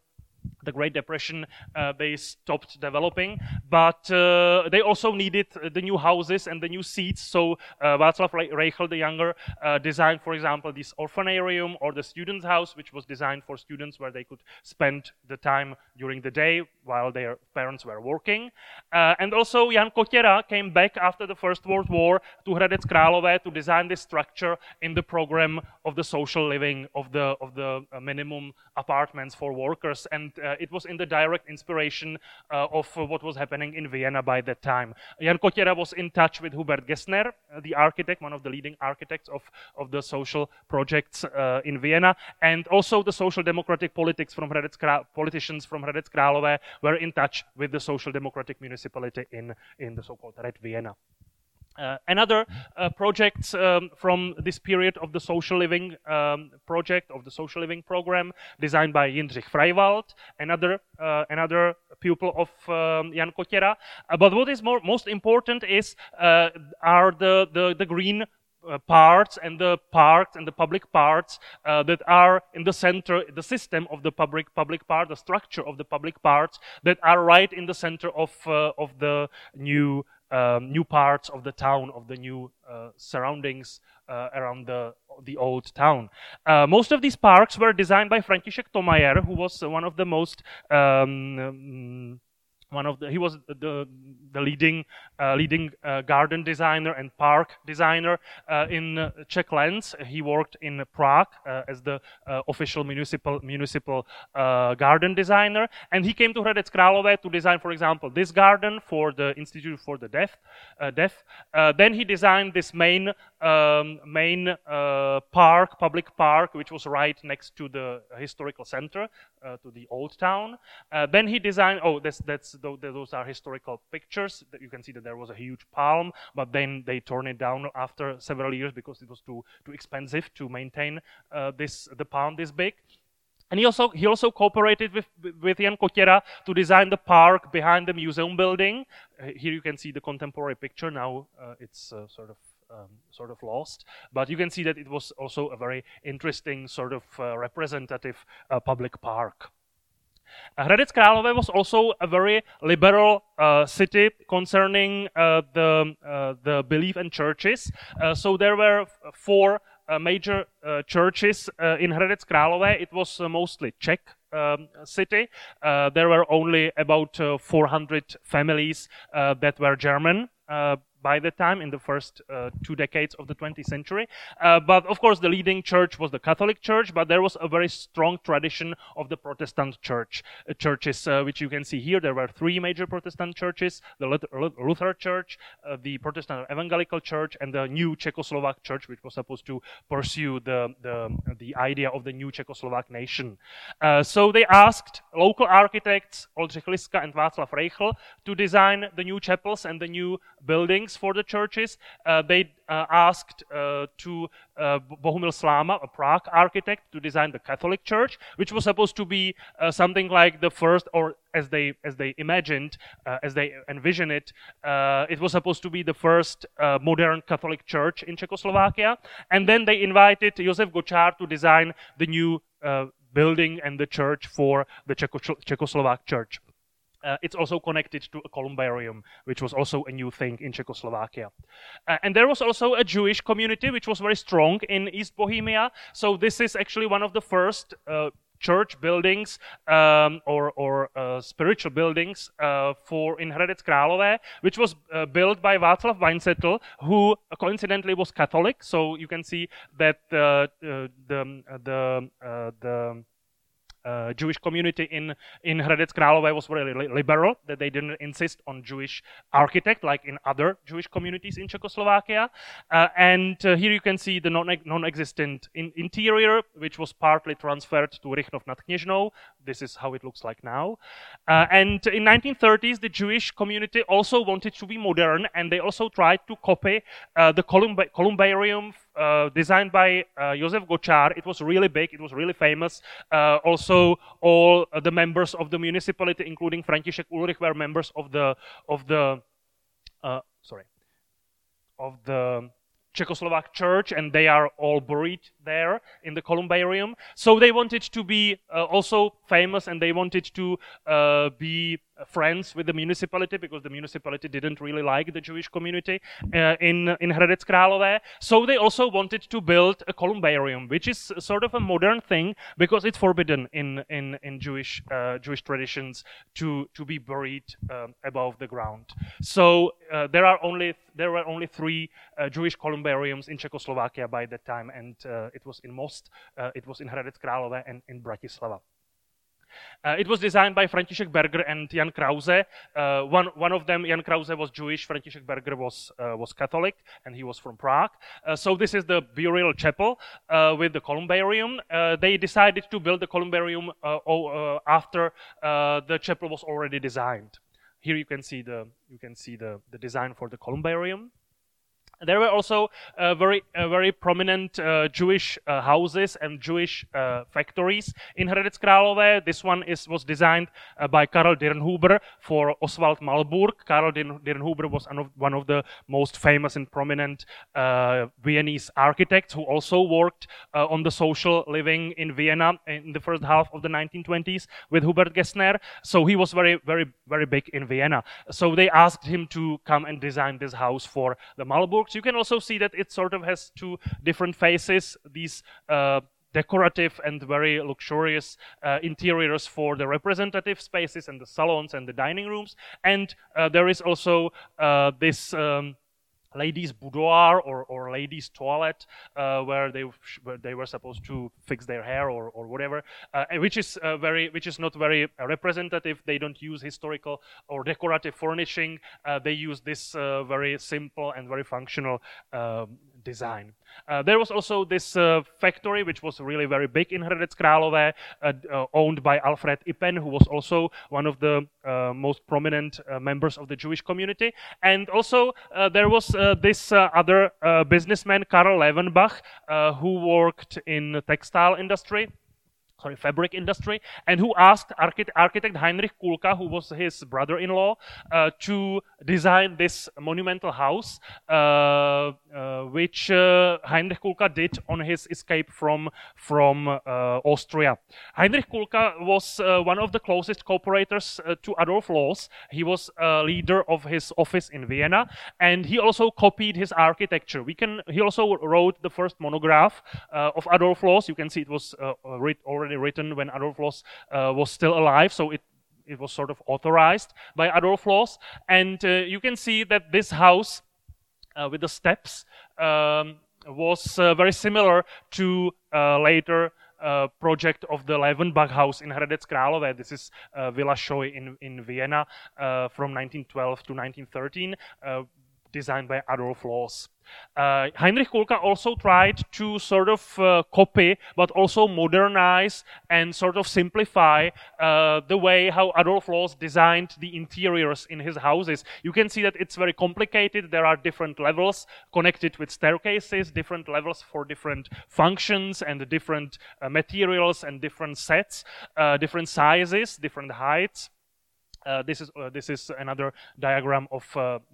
Speaker 2: the Great Depression, uh, they stopped developing. But uh, they also needed the new houses and the new seats. So uh, Václav Rejchl the Younger uh, designed, for example, this orphanarium or the students' house, which was designed for students where they could spend the time during the day while their parents were working. Uh, and also Jan Kotěra came back after the First World War to Hradec Králové to design this structure in the program of the social living of the of the uh, minimum apartments for workers. And uh, it was in the direct inspiration uh, of what was happening in Vienna by that time. Jan Kotěra was in touch with Hubert Gessner, uh, the architect, one of the leading architects of, of the social projects in Vienna, and also the social democratic politics from Hradec politicians from Hradec Králové were in touch with the social democratic municipality in, in the so-called Red Vienna. Uh, another uh, project um, from this period of the social living um, project of the social living program designed by Jindřich Freiwald, another uh, another pupil of um, Jan Kotěra. Uh, but what is more, most important is uh, are the the, the green uh, parts and the parks and the public parts uh, that are in the center, the system of the public public part, the structure of the public parts that are right in the center of uh, of the new um, new parts of the town, of the new uh, surroundings uh, around the the old town. Uh, most of these parks were designed by František Thomayer, who was one of the most um, um, one of the he was the the leading uh, leading uh, garden designer and park designer uh, in uh, Czech lands. He worked in Prague uh, as the uh, official municipal municipal garden designer, and he came to Hradec Králové to design, for example, this garden for the Institute for the Deaf. deaf. then he designed this main um, main park, public park, which was right next to the historical center, to the old town. then he designed. Oh, that's that's those are historical pictures. You can see that there was a huge palm, but then they turned it down after several years because it was too too expensive to maintain uh, this the palm this big. And he also he also cooperated with with Jan Kotěra to design the park behind the museum building. Uh, here you can see the contemporary picture. Now uh, it's uh, sort of um, sort of lost. But you can see that it was also a very interesting sort of uh, representative uh, public park. Uh, Hradec Králové was also a very liberal uh, city concerning uh, the uh, the belief and churches. Uh, so there were four uh, major churches in Hradec Králové. It was mostly Czech um, city. there were only about 400 families that were German by the time in the first uh, two decades of the 20th century. Uh, but of course, the leading church was the Catholic Church, but there was a very strong tradition of the Protestant church uh, churches, uh, which you can see here. There were three major Protestant churches: the Lutheran Church, uh, the Protestant Evangelical Church, and the New Czechoslovak Church, which was supposed to pursue the the, the idea of the new Czechoslovak nation. Uh, so they asked local architects Oldřich Liska and Václav Rejchl to design the new chapels and the new buildings for the churches. Uh, they uh, asked uh, to Bohumil Sláma, a Prague architect, to design the Catholic Church, which was supposed to be something like the first, or as they as they imagined, as they envisioned it, it was supposed to be the first modern Catholic Church in Czechoslovakia. And then they invited Josef Gočár to design the new building and the church for the Czechoslovak Church. Uh, it's also connected to a columbarium, which was also a new thing in Czechoslovakia. Uh, and there was also a Jewish community which was very strong in East Bohemia. So this is actually one of the first uh, church buildings um, or, or uh, spiritual buildings uh, for in Hradec Králové, which was uh, built by Václav Weinzettel, who coincidentally was Catholic. So you can see that the the the the uh, Jewish community in in Hradec Králové was very li- liberal that they didn't insist on Jewish architect like in other Jewish communities in Czechoslovakia. Uh, and uh, here you can see the non- non-existent in- interior, which was partly transferred to Rychnov nad Kněžnou. This is how it looks like now. Uh, and in 1930s, the Jewish community also wanted to be modern, and they also tried to copy uh, the columb- columbarium uh, designed by uh, Josef Gočár. It was really big. It was really famous. Uh, also, all the members of the municipality, including František Ulrich, were members of the of the uh, sorry of the Czechoslovak church, and they are all buried there in the columbarium. So they wanted to be uh, also famous, and they wanted to uh, be friends with the municipality because the municipality didn't really like the Jewish community uh, in in Hradec Králové. So they also wanted to build a columbarium, which is sort of a modern thing because it's forbidden in in in Jewish uh, Jewish traditions to to be buried um, above the ground. So uh, there are only there were only three uh, Jewish columbariums in Czechoslovakia by that time, and uh, it was in Most, uh, it was in Hradec Králové, and in Bratislava. Uh, it was designed by František Berger and Jan Krause. Uh, one, one of them, Jan Krause, was Jewish. František Berger was, uh, was Catholic, and he was from Prague. Uh, so this is the burial chapel with the columbarium. They decided to build the columbarium after the chapel was already designed. Here you can see the you can see the, the design for the columbarium. There were also uh, very uh, very prominent uh, Jewish uh, houses and Jewish uh, factories in Hradec Králové. This one is was designed uh, by Karl Dirnhuber for Oswald Malburg. Karl Dirnhuber was one of, one of the most famous and prominent Viennese architects who also worked on the social living in Vienna in the first half of the 1920s with Hubert Gessner. So he was very very very big in Vienna. So they asked him to come and design this house for the Malburg you can also see that it sort of has two different faces. These uh, decorative and very luxurious uh, interiors for the representative spaces and the salons and the dining rooms. And uh, there is also uh, this um, ladies' boudoir or, or ladies' toilet uh, where they where they were supposed to fix their hair or, or whatever, uh, which is uh, very which is not very representative. They don't use historical or decorative furnishing. Uh, they use this uh, very simple and very functional um, design. Uh, there was also this uh, factory, which was really very big in Hradec Králové, uh, uh owned by Alfred Ipen, who was also one of the uh, most prominent uh, members of the Jewish community. And also there was this other businessman, Karl Levenbach, who worked in the textile industry sorry, fabric industry, and who asked architect, architect Heinrich Kulka, who was his brother-in-law, uh, to design this monumental house, uh, uh, which uh, Heinrich Kulka did on his escape from from uh, Austria. Heinrich Kulka was uh, one of the closest cooperators uh, to Adolf Loos. He was a leader of his office in Vienna, and he also copied his architecture. We can. He also wrote the first monograph uh, of Adolf Loos. You can see it was writ already written when Adolf Loos was still alive, so it it was sort of authorized by Adolf Loos. And uh, you can see that this house uh, with the steps um, was uh, very similar to later uh, project of the Levenbach house in Hradec Králové. This is uh, Villa Scheu in, in Vienna uh, from 1912 to 1913, designed by Adolf Loos. Uh, Heinrich Kulka also tried to sort of uh, copy, but also modernize and sort of simplify uh, the way how Adolf Loos designed the interiors in his houses. You can see that it's very complicated. There are different levels connected with staircases, different levels for different functions and different uh, materials and different sets, uh, different sizes, different heights. Uh, this is this is another diagram of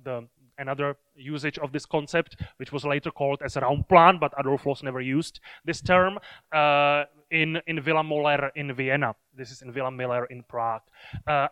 Speaker 2: the another usage of this concept, which was later called as Raumplan, but Adolf Loos never used this term, uh, in, in Villa Moller in Vienna. This is in Villa Müller in Prague. Uh,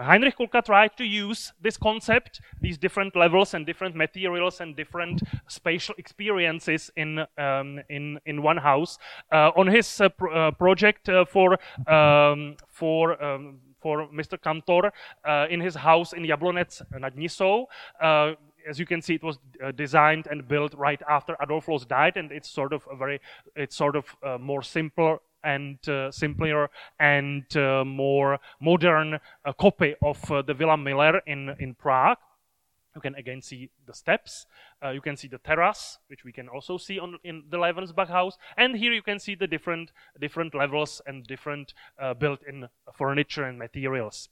Speaker 2: Heinrich Kulka tried to use this concept, these different levels and different materials and different spatial experiences in um, in in one house uh, on his uh, uh, project uh, for um, for um, for Mr. Kantor uh, in his house in Jablonec nad Nisou. Uh, as you can see, it was uh, designed and built right after Adolf Loos died, and it's sort of a very, it's sort of uh, more simple and uh, simpler and uh, more modern copy of the Villa Müller in in Prague. You can again see the steps. Uh, you can see the terrace, which we can also see on in the Levensbach house. And here you can see the different different levels and different uh, built-in furniture and materials.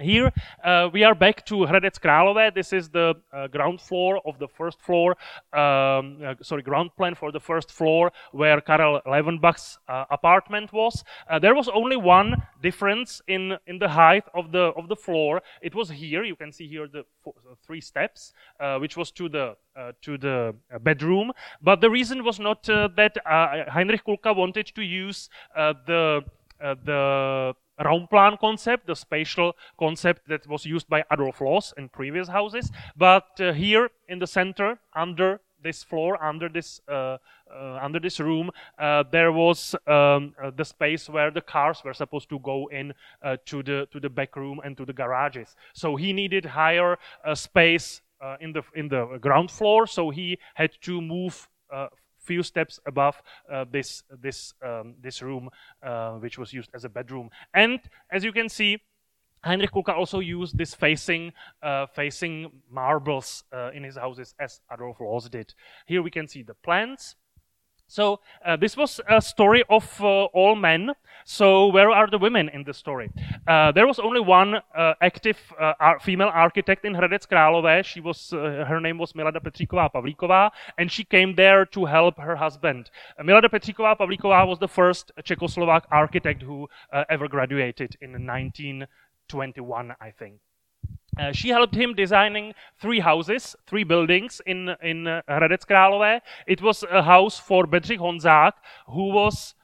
Speaker 2: Here uh, we are back to Hradec Králové. This is the uh, ground floor of the first floor, um, uh, sorry, ground plan for the first floor where Karel Levenbach's uh, apartment was. Uh, there was only one difference in in the height of the of the floor. It was here. You can see here the four, three steps, uh, which was to the to the bedroom. But the reason was not that Heinrich Kulka wanted to use the the Raumplan concept, the spatial concept that was used by Adolf Loos in previous houses. But uh, here in the center, under this floor, under this uh, uh, under this room, uh, there was um, uh, the space where the cars were supposed to go in uh, to the to the back room and to the garages. So he needed higher space in the in the ground floor. So he had to move few steps above uh, this this um, this room, uh, which was used as a bedroom. And as you can see, Heinrich Kulka also used this facing uh, facing marbles uh, in his houses as Adolf Loos did. Here we can see the plants. So uh, this was a story of uh, all men. So where are the women in the story? Uh, there was only one uh, active uh, ar female architect in Hradec Králové. She was uh, her name was Milada Petříková Pavlíková, and she came there to help her husband. Milada Petříková Pavlíková was the first Czechoslovak architect who ever graduated in 1921, I think. Uh, she helped him designing three houses, three buildings in in uh, Hradec Králové. It was a house for Bedřich Honzák, who was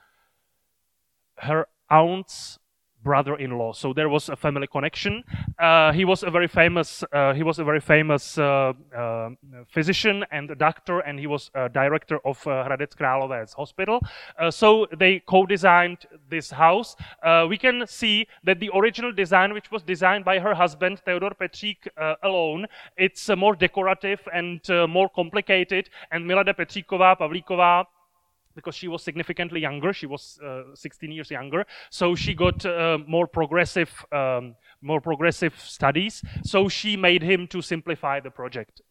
Speaker 2: her aunt's brother-in-law. So there was a family connection. Uh, he was a very famous. Uh, he was a very famous uh, uh physician and a doctor, and he was director of uh, Hradec Králové's hospital. Uh, so they co-designed this house. Uh, we can see that the original design, which was designed by her husband Theodor Petřík alone, it's more decorative and more complicated. And Milada Petříková Pavlíková because she was significantly younger. She was uh, 16 years younger, so she got uh, more progressive, um, more progressive studies. So she made him to simplify the project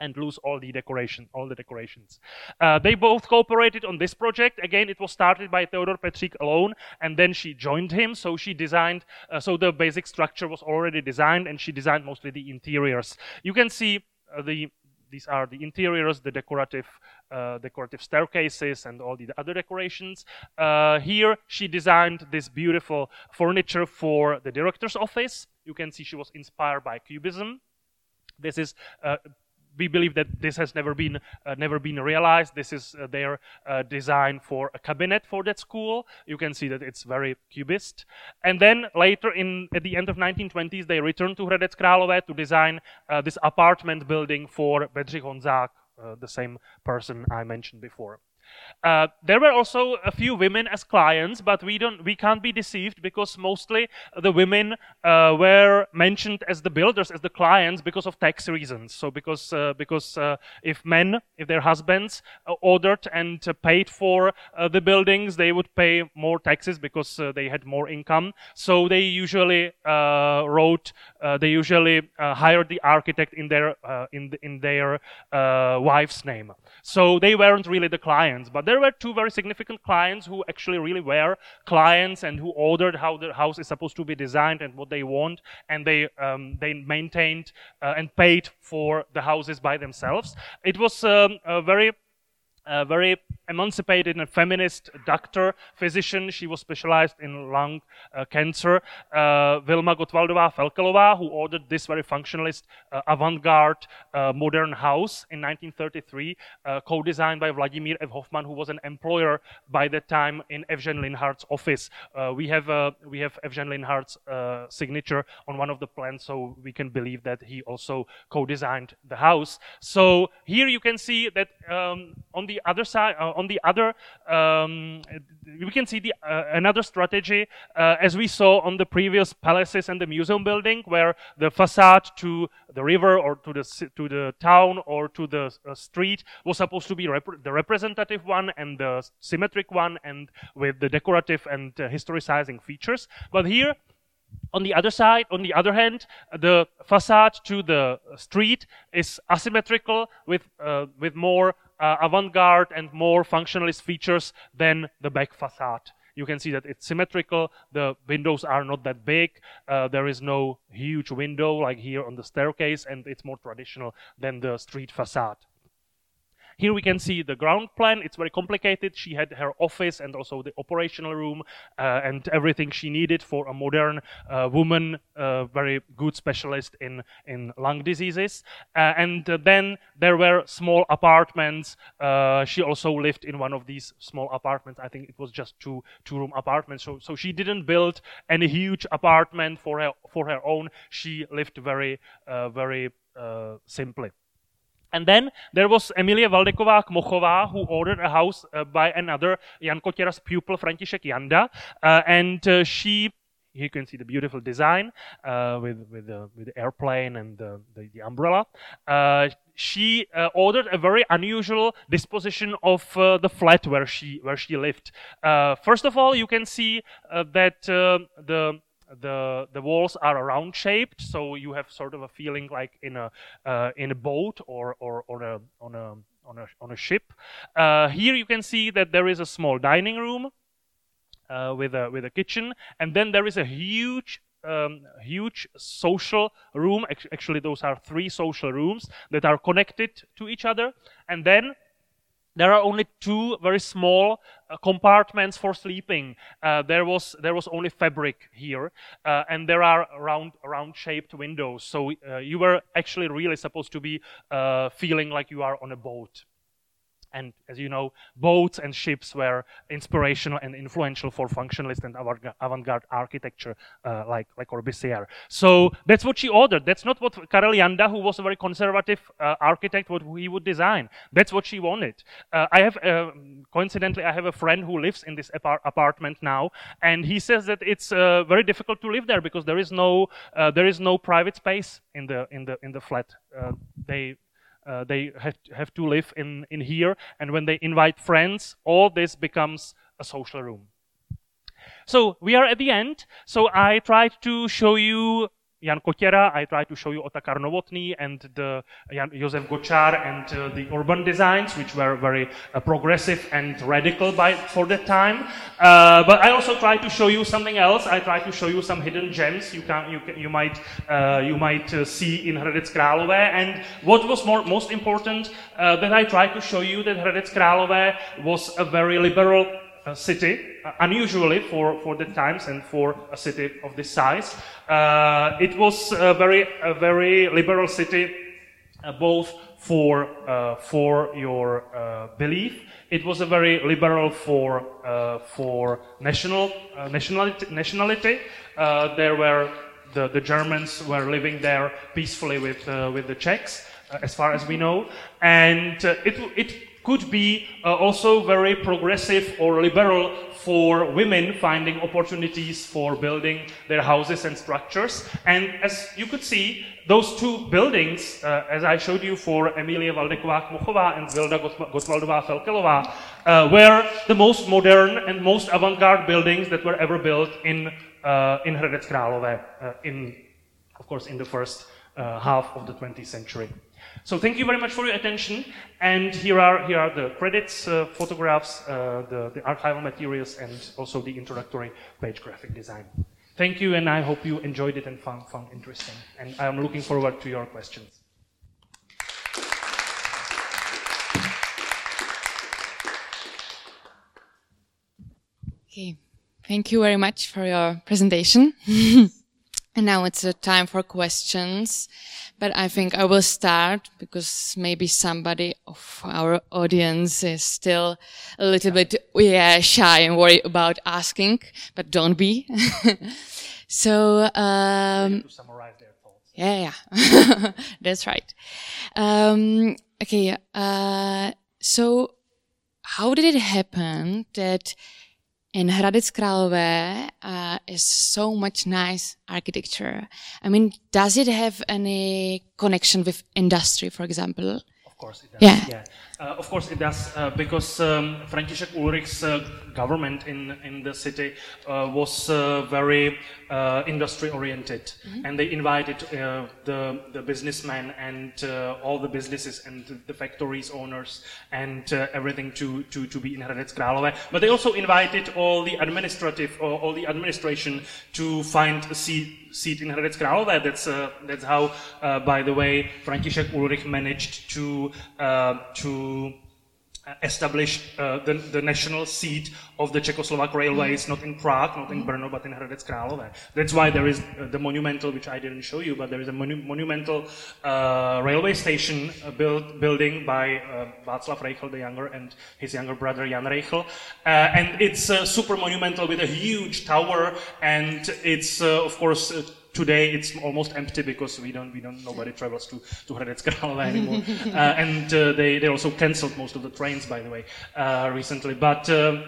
Speaker 2: and lose all the decoration, all the decorations. Uh, they both cooperated on this project. Again, it was started by Theodor Petřík alone, and then she joined him. So she designed. Uh, so the basic structure was already designed, and she designed mostly the interiors. You can see uh, the these are the interiors, the decorative, uh, decorative staircases, and all the other decorations. Uh, here, she designed this beautiful furniture for the director's office. You can see she was inspired by Cubism. This is uh, we believe that this has never been uh, never been realized. This is uh, their uh, design for a cabinet for that school. You can see that it's very cubist. And then later, in at the end of 1920s, they returned to Hradec Králové to design uh, this apartment building for Bedřich Honzák, uh, the same person I mentioned before. Uh, there were also a few women as clients, but we don't, we can't be deceived because mostly the women uh, were mentioned as the builders, as the clients, because of tax reasons. So because uh, because uh, if men, if their husbands uh, ordered and paid for the buildings, they would pay more taxes because they had more income. So they usually wrote, they usually hired the architect in their in the, in their wife's name. So they weren't really the clients, but there were two very significant clients who actually really were clients and who ordered how the house is supposed to be designed and what they want, and they um, they maintained uh, and paid for the houses by themselves. It was um, a very a very emancipated and feminist doctor, physician. She was specialized in lung uh, cancer. Uh, Vilma Gottwaldová Felkelová, who ordered this very functionalist, uh, avant-garde, uh, modern house in 1933, uh, co-designed by Vladimír F. Hoffman, who was an employer by that time in Evžen Linhart's office. Uh, we have we have Evžen Linhart's signature on one of the plans, so we can believe that he also co-designed the house. So here you can see that um, on the other side, uh, on the other, um, we can see the uh, another strategy uh, as we saw on the previous palaces and the museum building, where the facade to the river or to the to the town or to the street was supposed to be rep the representative one and the symmetric one, and with the decorative and historicizing features. But here on the other side, on the other hand, the facade to the street is asymmetrical with uh, with more uh, avant-garde and more functionalist features than the back facade. You can see that it's symmetrical. The windows are not that big. Uh, there is no huge window like here on the staircase, and it's more traditional than the street facade. Here we can see the ground plan. It's very complicated. She had her office and also the operational room uh, and everything she needed for a modern uh, woman, uh, very good specialist in, in lung diseases. Uh, and uh, then there were small apartments. Uh, she also lived in one of these small apartments. I think it was just two two room apartments. So, so she didn't build any huge apartment for her for her own. She lived very very simply. And then there was Emilie Valdeková Kmochová, who ordered a house uh, by another Jan Kotěra's pupil, František Janda. Uh, and uh, she, here you can see the beautiful design uh, with, with, the, with the airplane and the, the, the umbrella. Uh, she uh, ordered a very unusual disposition of the flat where she, where she lived. first of all, you can see that the the the walls are round shaped, so you have sort of a feeling like in a uh, in a boat or or on a on a on a on a ship. Uh, here you can see that there is a small dining room uh, with a with a kitchen, and then there is a huge um, huge social room. Actually, those are three social rooms that are connected to each other, and then there are only two very small uh, compartments for sleeping. Uh, there was there was only fabric here, uh, and there are round round shaped windows. So uh, you were actually really supposed to be uh, feeling like you are on a boat. And as you know, boats and ships were inspirational and influential for functionalist and avant-garde architecture, uh, like like Corbusier. So that's what she ordered. That's not what Karel Janda, who was a very conservative uh, architect, what he would design. That's what she wanted. Uh, I have, uh, coincidentally, I have a friend who lives in this apart apartment now, and he says that it's uh, very difficult to live there because there is no uh, there is no private space in the in the in the flat. they uh, they have, have to live in, in here. And when they invite friends, all this becomes a social room. So we are at the end. So I tried to show you Jan Kotěra, I try to show you Otakar Novotný and the Jan, Josef Gočár and uh, the urban designs, which were very uh, progressive and radical by, for that time. Uh, but I also try to show you something else. I try to show you some hidden gems you can, you, can, you might, uh, you might uh, see in Hradec Králové. And what was more, most important, uh, that I try to show you that Hradec Králové was a very liberal city, uh, unusually for, for the times and for a city of this size. Uh, it was a very, a very liberal city, uh, both for, for your belief. It was a very liberal for, uh, for national, uh, nationality. nationality. Uh, there were the, the Germans were living there peacefully with, with the Czechs, as far as we know. And it, it could be uh, also very progressive or liberal for women finding opportunities for building their houses and structures. And as you could see, those two buildings, uh, as I showed you for Emilia Valdeková Kmochová and Vilma Gottwaldová Felkelová, uh, were the most modern and most avant-garde buildings that were ever built in, uh, in Hradec Králové, uh, in, of course, in the first uh, half of the 20th century. So thank you very much for your attention. And here are, here are the credits, uh, photographs, uh, the, the archival materials, and also the introductory page graphic design. Thank you, and I hope you enjoyed it and found, found interesting. And I'm looking forward to your questions.
Speaker 1: Okay, thank you very much for your presentation. and now it's a time for questions but I think I will start because maybe somebody of our audience is still a little bit yeah shy and worried about asking, but don't be. so um, Yeah, yeah, that's right. Um, okay, uh, so how did it happen that in Hradec Králové uh, is so much nice architecture. I mean, does it have any connection with industry, for example?
Speaker 2: Of course it does. Yeah. yeah. Uh, of course it does, uh, because um, František Ulrich's uh, government in, in the city uh, was uh, very uh, industry oriented. Mm-hmm. And they invited the, the businessmen and all the businesses and the factories owners and everything to, to, to be in Hradec Králové. But they also invited all the administrative, or all the administration to find a seat, seat in Hradec Králové. That's, uh, that's how, uh, by the way, František Ulrich managed to, uh, to establish uh, the, the, national seat of the Czechoslovak railways, not in Prague, not in Brno, but in Hradec Králové. That's why there is uh, the monumental, which I didn't show you, but there is a monu monumental uh, railway station built building by Václav Rejchl the younger and his younger brother Jan Rejchl, and it's super monumental with a huge tower, and it's of course today it's almost empty because we don't we don't nobody travels to to Hradec Králové anymore, uh, and uh, they they also cancelled most of the trains by the way uh, recently, but. Um,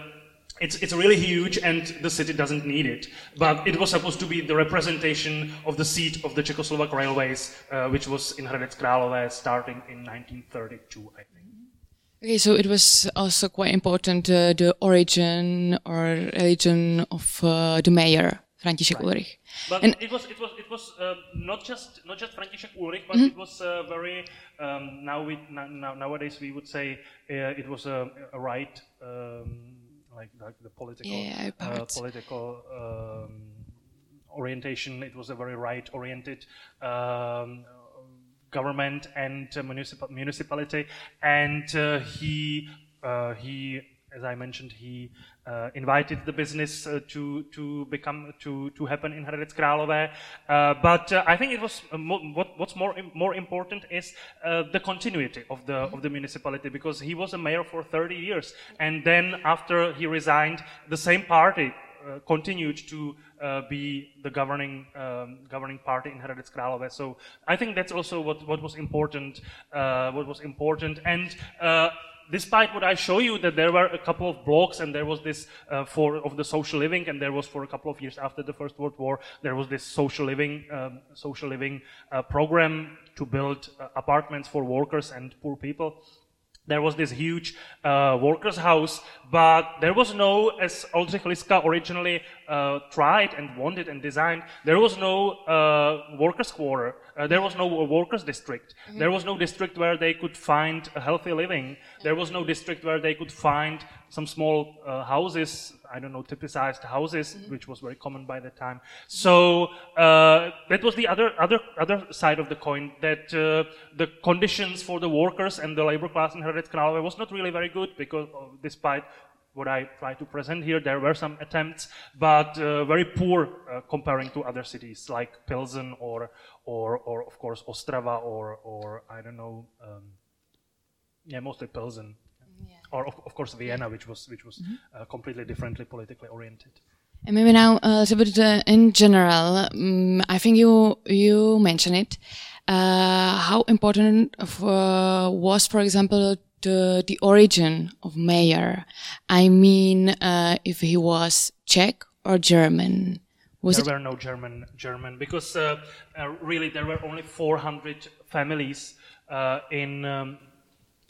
Speaker 2: it's, it's really huge and the city doesn't need it. But it was supposed to be the representation of the seat of the Czechoslovak railways, uh, which was in Hradec Králové starting in 1932, I think.
Speaker 1: Okay, so it was also quite important uh, the origin or religion of uh, the mayor. František right. Ulrich.
Speaker 2: But and it was it was it was uh, not just not just František Ulrich, but mm -hmm. it was uh, very um, now we now, nowadays we would say uh, it was a, a right um, like, like the political
Speaker 1: yeah, uh,
Speaker 2: political um, orientation. It was a very right oriented. Um, government and municipal, municipality, and uh, he he as I mentioned, he uh, invited the business uh, to to become to to happen in Hradec Králové. Uh, but uh, I think it was uh, what, what's more more important is uh, the continuity of the of the municipality because he was a mayor for 30 years, and then after he resigned, the same party. continued to be the governing um, governing party in Hradec Králové. So I think that's also what, what was important. what was important, and despite what I show you, that there were a couple of blocks and there was this uh, for of the social living, and there was for a couple of years after the First World War, there was this social living um, social living uh, program to build uh, apartments for workers and poor people. There was this huge uh, workers' house, but there was no, as Oldřich Liska originally uh, tried and wanted and designed, there was no uh, workers' quarter. Uh, there was no workers' district. Mm-hmm. There was no district where they could find a healthy living. There was no district where they could find some small uh, houses, I don't know, typicized houses, mm-hmm. which was very common by the time. So uh, that was the other other other side of the coin. That uh, the conditions for the workers and the labor class in Hradec Králové was not really very good because, despite what I try to present here, there were some attempts, but uh, very poor uh, comparing to other cities like Pilsen or or or of course Ostrava or or I don't know. Um, yeah, mostly Pilsen, or of, of, course Vienna, which was which was uh, completely differently politically oriented.
Speaker 1: And maybe now a little bit uh, in general, um, I think you you mentioned it. Uh, how important for, was, for example, the the origin of Mayer? I mean, uh, if he was Czech or German.
Speaker 2: Was there were no German German because uh, uh, really there were only 400 families uh, in um,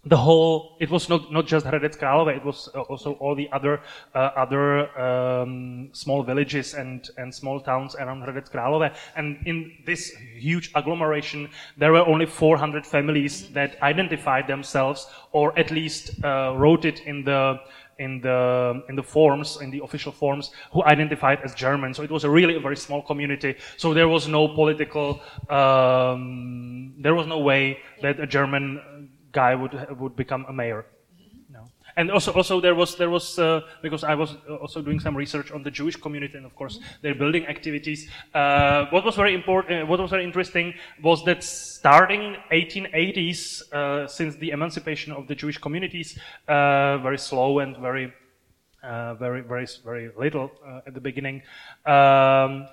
Speaker 2: the whole it was not, not just Hradec Králové, it was uh, also all the other uh, other um, small villages and and small towns around Hradec Králové. And in this huge agglomeration there were only 400 families that identified themselves or at least uh, wrote it in the in the in the forms in the official forms who identified as German. So it was a really a very small community. So there was no political um, there was no way that a German guy would would become a mayor. And also, also there was there was uh, because I was also doing some research on the Jewish community and of course their building activities. Uh, what was very important, uh, what was very interesting, was that starting 1880s, uh, since the emancipation of the Jewish communities, uh, very slow and very uh, very very very little at the beginning. Um,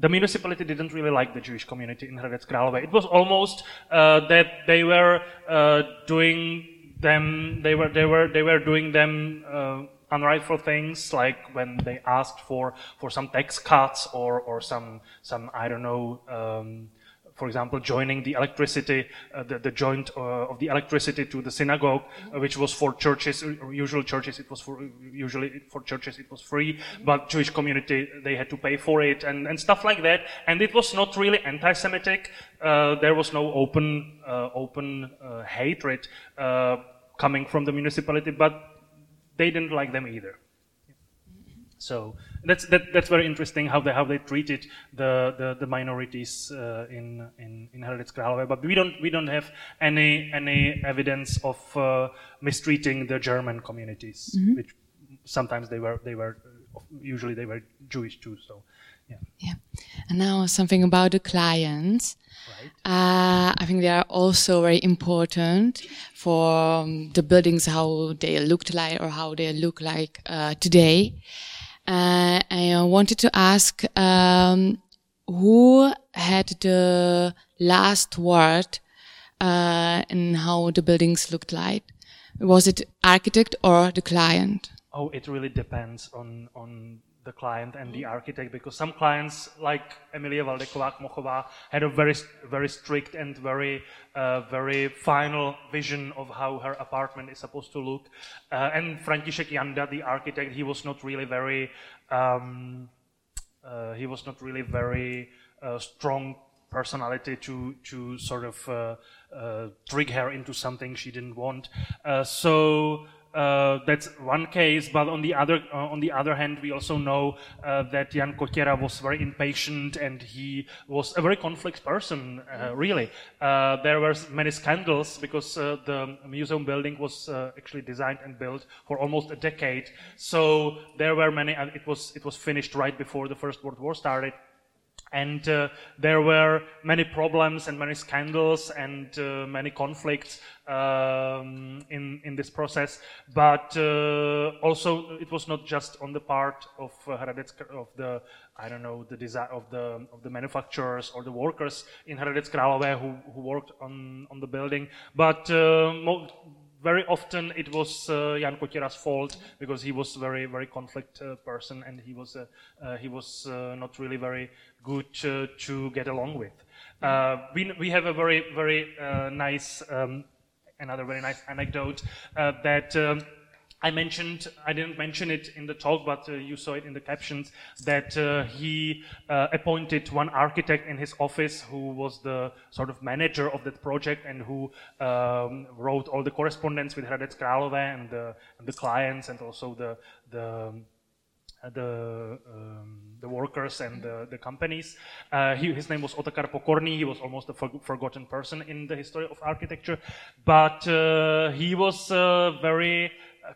Speaker 2: the municipality didn't really like the Jewish community in Hradec Králové. It was almost uh, that they were uh, doing them, they were, they were, they were doing them uh, unrightful things, like when they asked for, for some tax cuts or, or some, some, I don't know, um, for example, joining the electricity, uh, the, the, joint uh, of the electricity to the synagogue, uh, which was for churches, uh, usual churches, it was for, usually for churches it was free, but Jewish community, they had to pay for it and, and stuff like that. And it was not really anti-Semitic. Uh, there was no open, uh, open hatred coming from the municipality, but they didn't like them either. So that's that, that's very interesting how they how they treated the the, the minorities uh, in in in Hradec Králové. But we don't we don't have any any evidence of uh, mistreating the German communities, mm-hmm. which sometimes they were they were usually they were Jewish too. So yeah.
Speaker 1: Yeah. And now something about the clients. Right. Uh, I think they are also very important for um, the buildings, how they looked like or how they look like uh, today. Uh, I wanted to ask um, who had the last word uh, in how the buildings looked like. Was it architect or the client?
Speaker 2: Oh, it really depends on on the client and the architect because some clients like Emilia Valdeková Kmochová had a very very strict and very uh, very final vision of how her apartment is supposed to look. Uh, and František Janda the architect he was not really very um, uh, he was not really very uh, strong personality to to sort of uh, uh, trick her into something she didn't want. So uh, that's one case, but on the other uh, on the other hand, we also know uh, that Jan Kotěra was very impatient and he was a very conflict person. Uh, really, uh, there were many scandals because the museum building was actually designed and built for almost a decade. So there were many. it was it was finished right before the First World War started and uh, there were many problems and many scandals and uh, many conflicts um, in in this process. But uh, also, it was not just on the part of uh, Hradec, of the I don't know the design of the of the manufacturers or the workers in Hradec Králové who, who worked on on the building, but uh, very often it was uh, Jan Kotěra's fault because he was a very very conflict uh, person and he was uh, uh he was uh, not really very good uh, to get along with. we we have a very very nice um, another very nice anecdote that. Um, I mentioned, I didn't mention it in the talk, but uh, you saw it in the captions, that uh, he uh, appointed one architect in his office who was the sort of manager of that project and who um, wrote all the correspondence with Hradec Králové and the, and the clients and also the, the uh, the um, the workers and the, the companies. Uh, he, his name was Otakar Pokorný. He was almost a for, forgotten person in the history of architecture, but uh, he was very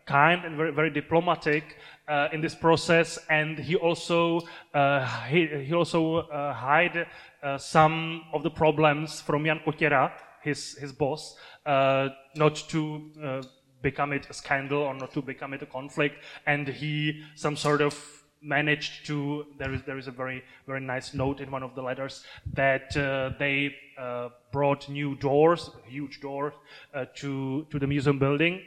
Speaker 2: kind and very, very diplomatic uh, in this process, and he also uh, he, he, also uh, hid uh, some of the problems from Jan Kotěra his, his boss uh, not to uh, become it a scandal or not to become it a conflict. And he some sort of managed to there is there is a very very nice note in one of the letters that uh, they uh, brought new doors huge doors uh, to to the museum building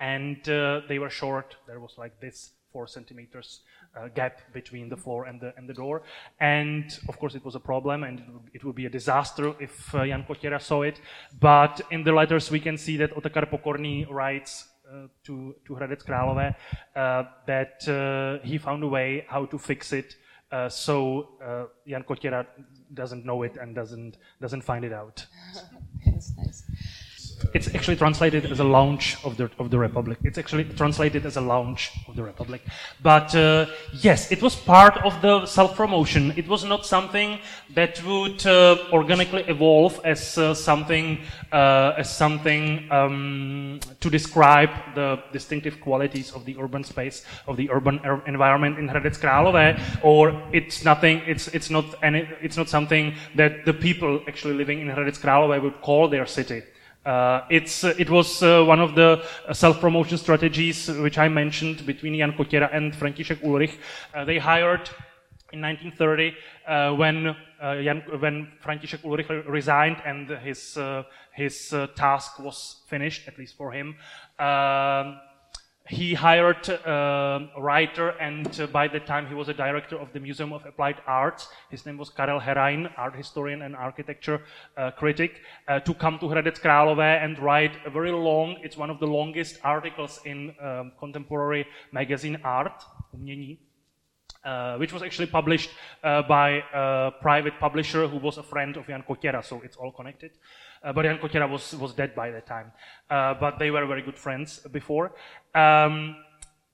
Speaker 2: and uh, they were short there was like this four centimeters uh, gap between the floor and the, and the door. And of course, it was a problem and it would be a disaster if uh, Jan Kotěra saw it. But in the letters, we can see that Otakar Pokorný writes uh, to, to Hradec Králové uh, that uh, he found a way how to fix it uh, so Jan Kotěra doesn't know it and doesn't, doesn't find it out.
Speaker 1: That's nice
Speaker 2: it's actually translated as a launch of the of the republic. It's actually translated as a launch of the republic. But uh, yes, it was part of the self promotion. It was not something that would uh, organically evolve as uh, something uh, as something um, to describe the distinctive qualities of the urban space of the urban er environment in Hradec Králové, or it's nothing. It's it's not any. It's not something that the people actually living in Hradec Králové would call their city. Uh, it's, uh, it was uh, one of the uh, self-promotion strategies which I mentioned between Jan Kotěra and František Ulrich. Uh, they hired in 1930 uh, when, Jan, when František Ulrich resigned and his, his task was finished, at least for him. He hired a writer, and uh, by the time he was a director of the Museum of Applied Arts, his name was Karel Herain, art historian and architecture uh, critic, uh, to come to Hradec Králové and write a very long, it's one of the longest articles in um, contemporary magazine Art, Umění, uh, which was actually published uh, by a private publisher who was a friend of Jan Kotěra, so it's all connected. Uh, Kotěra was, was dead by that time. Uh, but they were very good friends before. Um,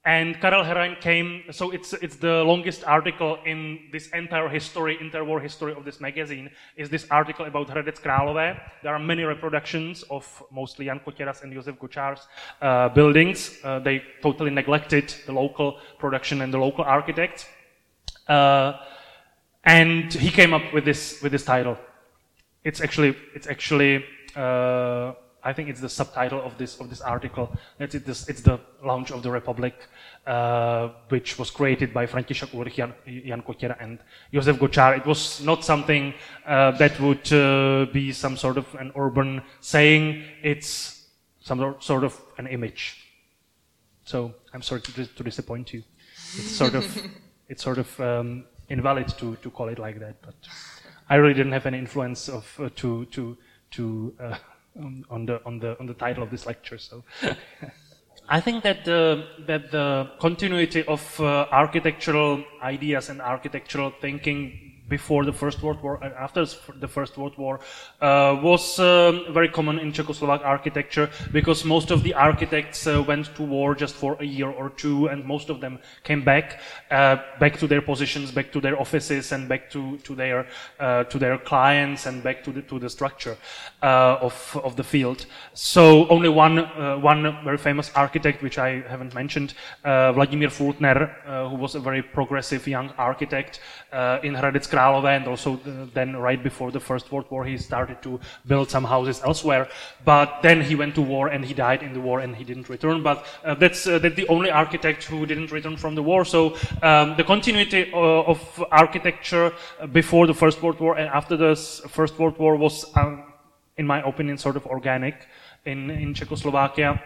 Speaker 2: and Karel Herain came, so it's, it's the longest article in this entire history, interwar history of this magazine, is this article about Hradec Králové. There are many reproductions of mostly Jan Kotěra's and Josef Gočár's uh, buildings. Uh, they totally neglected the local production and the local architects. Uh, and he came up with this, with this title. It's actually, it's actually, uh, I think it's the subtitle of this of this article. It's, it's, it's the launch of the Republic, uh, which was created by František Ulrich, Jan, Jan Kotěra, and Josef Gočár. It was not something uh, that would uh, be some sort of an urban saying. It's some sort of an image. So I'm sorry to, to disappoint you. It's sort of it's sort of um, invalid to, to call it like that, but. I really didn't have any influence of uh, to to to uh, on the on the on the title of this lecture. So. I think that the, that the continuity of uh, architectural ideas and architectural thinking before the First World War and after the First World War uh, was um, very common in Czechoslovak architecture because most of the architects uh, went to war just for a year or two and most of them came back uh, back to their positions back to their offices and back to, to their uh, to their clients and back to the to the structure uh, of of the field. So only one uh, one very famous architect which I haven't mentioned Vladimir Fultner who was a very progressive young architect in Hradec Králové, and also then right before the First World War, he started to build some houses elsewhere. But then he went to war and he died in the war and he didn't return. But uh, that's, uh, that's the only architect who didn't return from the war. So um, the continuity uh, of architecture before the First World War and after the First World War was, um, in my opinion, sort of organic in, in Czechoslovakia.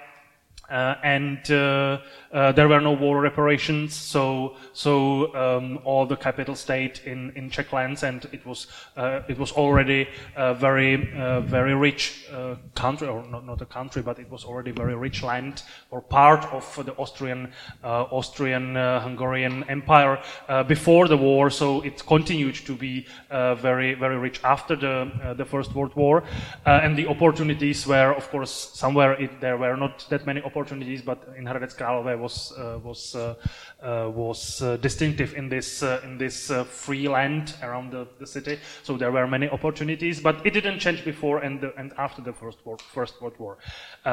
Speaker 2: Uh, and uh, uh, there were no war reparations, so so um, all the capital stayed in, in Czech lands, and it was uh, it was already a very uh, very rich country, or not, not a country, but it was already very rich land or part of the Austrian Austrian Hungarian Empire before the war. So it continued to be very very rich after the the First World War, and the opportunities were, of course, somewhere it, there were not that many opportunities opportunities, but in Hradec Králové was uh, was uh, uh, was distinctive in this in this free land around the, the city. So there were many opportunities, but it didn't change before and the, and after the first war, First World War.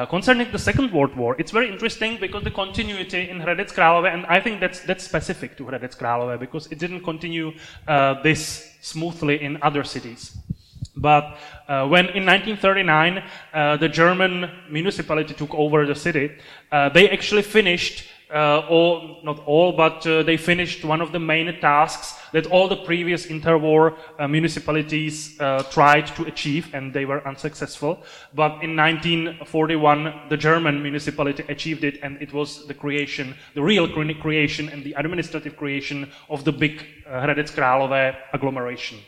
Speaker 2: concerning the Second World War, it's very interesting because the continuity in Hradec Králové, and I think that's that's specific to Hradec Králové because it didn't continue this smoothly in other cities. But uh, when in 1939 uh, the German municipality took over the city, uh, they actually finished uh, all, not all, but uh, they finished one of the main tasks that all the previous interwar uh, municipalities tried to achieve, and they were unsuccessful. But in 1941, the German municipality achieved it, and it was the creation, the real creation and the administrative creation of the big Hradec Králové agglomeration.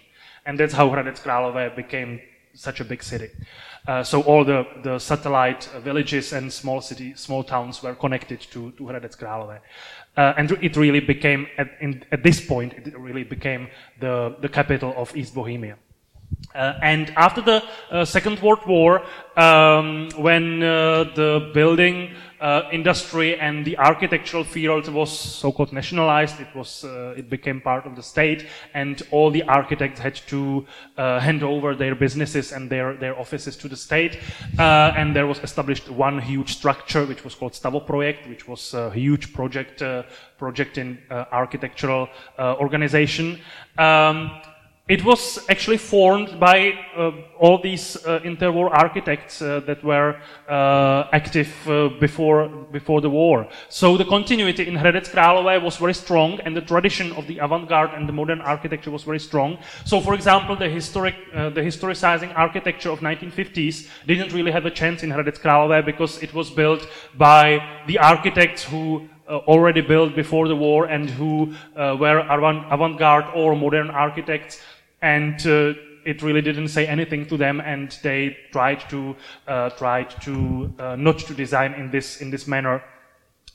Speaker 2: And that's how Hradec Králové became such a big city. Uh, so all the, the satellite villages and small city, small towns were connected to, to Hradec Králové. Uh, and it really became, at, in, at this point, it really became the, the capital of East Bohemia. Uh, and after the uh, Second World War, um, when uh, the building uh, industry and the architectural field was so-called nationalized, it was uh, it became part of the state, and all the architects had to uh, hand over their businesses and their their offices to the state. and there was established one huge structure, which was called Stavoprojekt, which was a huge project project in architectural organization. Um, it was actually formed by uh, all these uh, interwar architects uh, that were uh, active uh, before before the war. So the continuity in Hradec Králové was very strong, and the tradition of the avant-garde and the modern architecture was very strong. So, for example, the historic uh, the historicizing architecture of 1950s didn't really have a chance in Hradec Králové because it was built by the architects who already built before the war and who uh, were avant-garde or modern architects and uh, it really didn't say anything to them, and they tried to uh, tried to uh, not to design in this in this manner.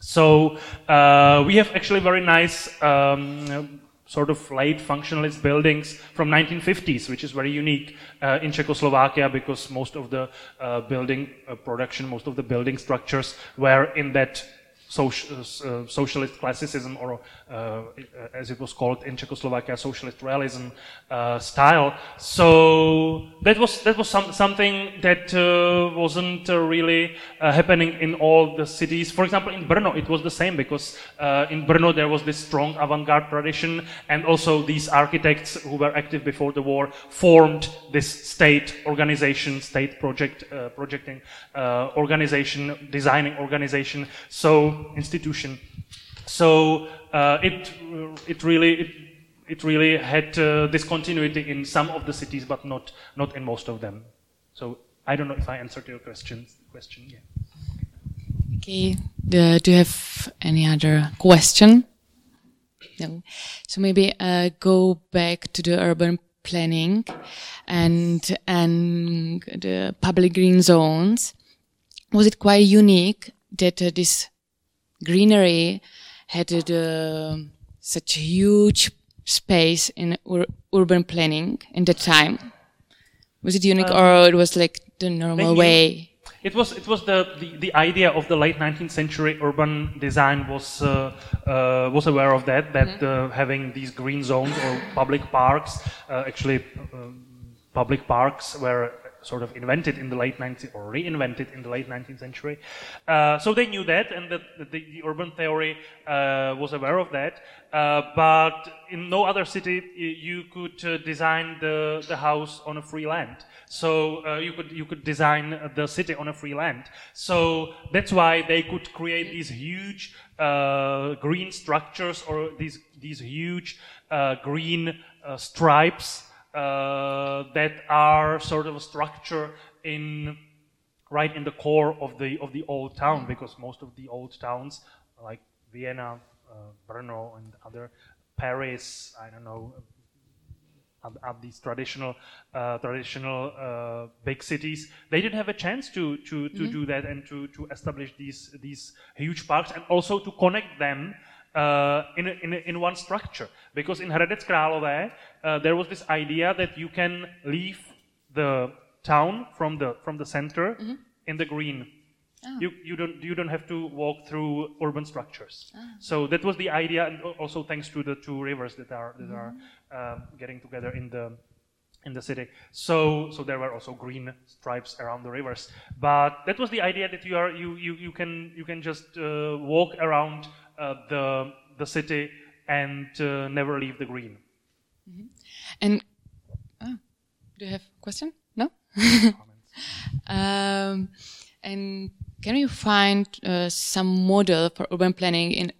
Speaker 2: So uh, we have actually very nice. Um, sort of late functionalist buildings from 1950s, which is very unique uh, in Czechoslovakia because most of the uh, building production, most of the building structures were in that social, uh, socialist classicism, or uh, as it was called in Czechoslovakia, socialist realism uh, style. So that was that was some, something that uh, wasn't uh, really uh, happening in all the cities. For example, in Brno, it was the same because in Brno there was this strong avant-garde tradition, and also these architects who were active before the war formed this state organization, state project projecting organization, designing organization. So institution. So uh, it it really it, it really had uh, this continuity in some of the cities, but not not in most of them. So I don't know if I answered your question. Question, yeah.
Speaker 1: Okay. Do you have any other question? No. So maybe uh, go back to the urban planning and and the public green zones. Was it quite unique that uh, this greenery had uh, such a huge space in ur urban planning in that time? Was it unique um, or it was like the normal way?
Speaker 2: It was it was the, the, the, idea of the late 19th century urban design was uh, uh, was aware of that that mm -hmm. having these green zones or public parks uh, actually uh, public parks were sort of invented in the late 19th or reinvented in the late 19th century. Uh, so they knew that, and that the, the urban theory uh, was aware of that. Uh, but in no other city you could uh, design the, the house on a free land. So uh, you could you could design the city on a free land. So that's why they could create these huge uh, green structures or these these huge green stripes that are sort of a structure in right in the core of the of the old town because most of the old towns like Vienna, uh, Brno, and other Paris, I don't know, at, these traditional uh, traditional uh, big cities, they didn't have a chance to to, to mm -hmm. do that and to to establish these these huge parks and also to connect them uh, in, in, in one structure. Because in Hradec Králové, uh, there was this idea that you can leave the town from the, from the center mm -hmm. in the green. Oh. You, you, don't, you don't have to walk through urban structures. Oh. So that was the idea, and also thanks to the two rivers that are, that mm -hmm. are uh, getting together in the, in the city. So, so there were also green stripes around the rivers. But that was the idea that you are you you, you can you can just uh, walk around uh, the the city and uh, never leave the green.
Speaker 1: Mm -hmm. And oh, Do you have a question? No? um, and can you find uh, some model for urban planning in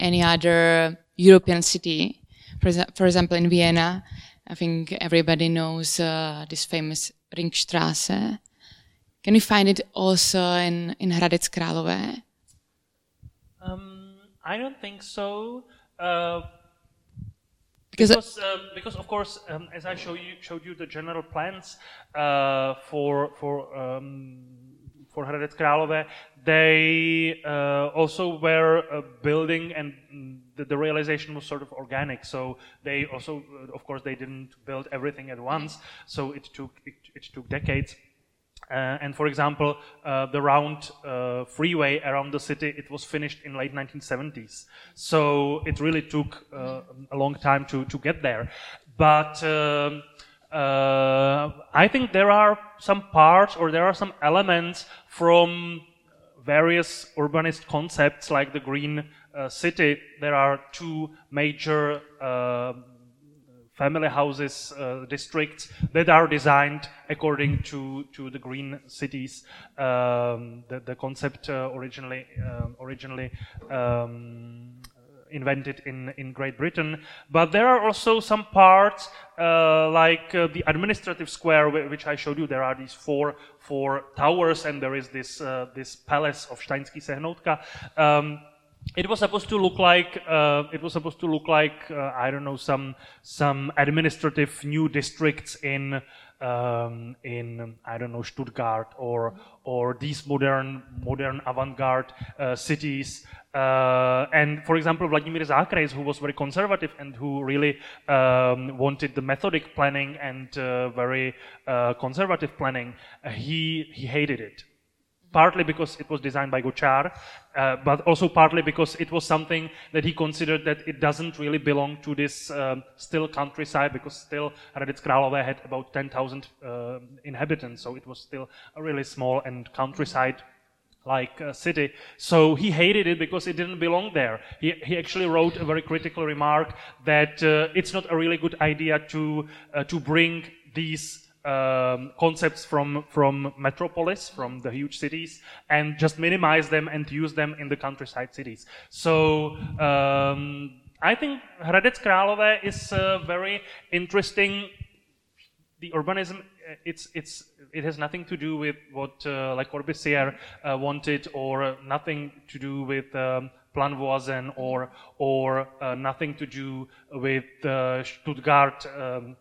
Speaker 1: any other European city? For, for example, in Vienna, I think everybody knows uh, this famous Ringstrasse. Can you find it also in, in Hradec Králové?
Speaker 2: Um, I don't think so. Uh, because, because, uh, because, of course, um, as I show you, showed you the general plans uh, for for um, for Hradec Králové, they uh, also were building and the, the, realization was sort of organic. So they also, uh, of course, they didn't build everything at once. So it took it, it took decades. Uh, and for example, uh, the round uh, freeway around the city, it was finished in late 1970s. So it really took uh, a long time to, to get there. But um, uh, I think there are some parts or there are some elements from various urbanist concepts like the green uh, city. There are two major family houses uh, districts that are designed according to, to the green cities. Um, the, the, concept uh, originally um, originally um, invented in, in Great Britain. But there are also some parts uh, like uh, the administrative square, which I showed you. There are these four four towers, and there is this uh, this palace of Steinský Sehnoutka. Um, it was supposed to look like uh, it was supposed to look like uh, I don't know some some administrative new districts in um, in I don't know Stuttgart or or these modern modern avant-garde uh, cities. Uh, and for example, Vladimir Zákrejs, who was very conservative and who really um, wanted the methodic planning and uh, very uh, conservative planning, he he hated it partly because it was designed by Gočár, uh, but also partly because it was something that he considered that it doesn't really belong to this um, still countryside, because still Hradec Králové had about 10,000 uh, inhabitants, so it was still a really small and countryside like uh, city. So he hated it because it didn't belong there. He, he actually wrote a very critical remark that uh, it's not a really good idea to, uh, to bring these um, concepts from from metropolis, from the huge cities, and just minimize them and use them in the countryside cities. So. Um, I think Hradec Králové is very interesting. The urbanism, uh, it's, it's, it has nothing to do with what uh, Corbusier uh, wanted, or nothing to do with um, Plan Voisin, or or uh, nothing to do with uh, Stuttgart um,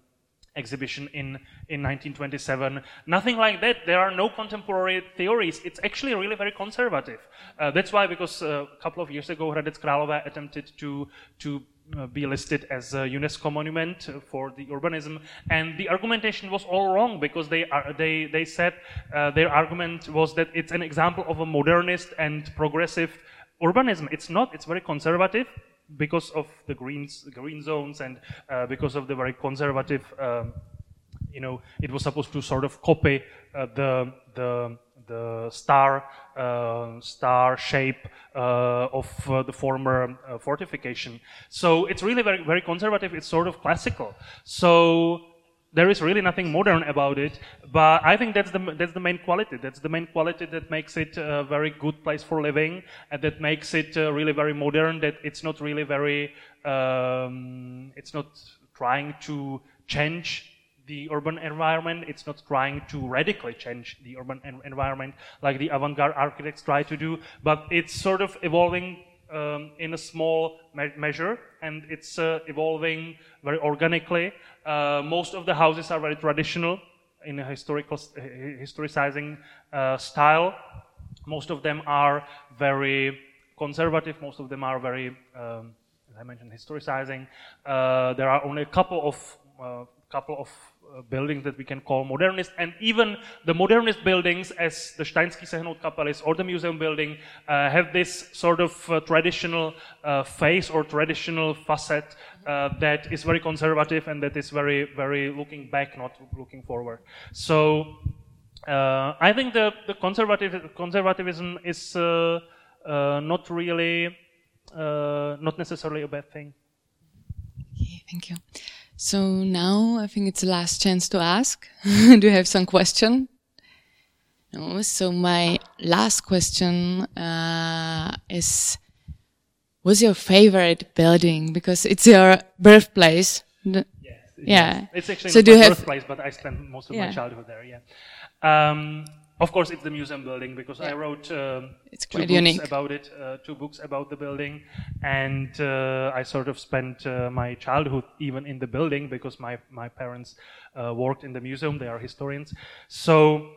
Speaker 2: exhibition in, in 1927. Nothing like that. There are no contemporary theories. It's actually really very conservative. Uh, that's why, because uh, a couple of years ago, Hradec Králové attempted to, to uh, be listed as a UNESCO monument for the urbanism, and the argumentation was all wrong because they are, they they said uh, their argument was that it's an example of a modernist and progressive urbanism. It's not. It's very conservative because of the greens, green zones and uh, because of the very conservative, um, you know, it was supposed to sort of copy uh, the the the star uh, star shape uh, of uh, the former uh, fortification. So it's really very very conservative. It's sort of classical. So there is really nothing modern about it, but I think that's the that's the main quality. That's the main quality that makes it a very good place for living, and that makes it uh, really very modern. That it's not really very, um, it's not trying to change the urban environment. It's not trying to radically change the urban en- environment like the avant-garde architects try to do, but it's sort of evolving um, in a small me- measure, and it's uh, evolving very organically. Uh, most of the houses are very traditional in a historical historicizing uh, style. Most of them are very conservative. Most of them are very, um, as I mentioned, historicizing. Uh, there are only a couple of uh, couple of buildings that we can call modernist, and even the modernist buildings, as the Steinský Sehnoutka palace or the museum building, uh, have this sort of uh, traditional uh, face or traditional facet uh, that is very conservative and that is very, very looking back, not looking forward. So uh, I think the, the conservative, conservatism is not really, not necessarily a bad thing.
Speaker 1: Okay, thank you. So now I think it's the last chance to ask. Do you have some question? No. So my last question uh, is: What's your favorite building? Because it's your birthplace.
Speaker 2: Yes,
Speaker 1: yeah.
Speaker 2: It's actually
Speaker 1: So do
Speaker 2: my
Speaker 1: you have-
Speaker 2: birthplace, but I spent most of
Speaker 1: Yeah.
Speaker 2: my childhood there. Yeah. Um, of course, it's the museum building because I wrote um,
Speaker 1: It's
Speaker 2: two books
Speaker 1: unique.
Speaker 2: about it, uh, two books about the building, and uh, I sort of spent uh, my childhood even in the building because my my parents uh, worked in the museum. They are historians, so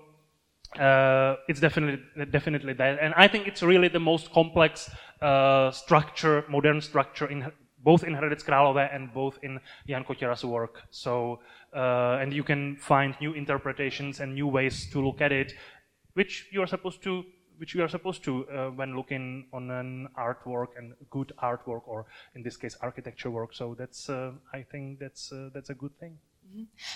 Speaker 2: uh, it's definitely definitely that, and I think it's really the most complex uh, structure, modern structure in both in Hradec Králové and both in Jan Kotěra's work. So, uh, and you can find new interpretations and new ways to look at it, which you are supposed to. Which you are supposed to uh, when looking on an artwork and good artwork, or in this case, architecture work. So that's, uh, I think, that's uh, that's a good thing.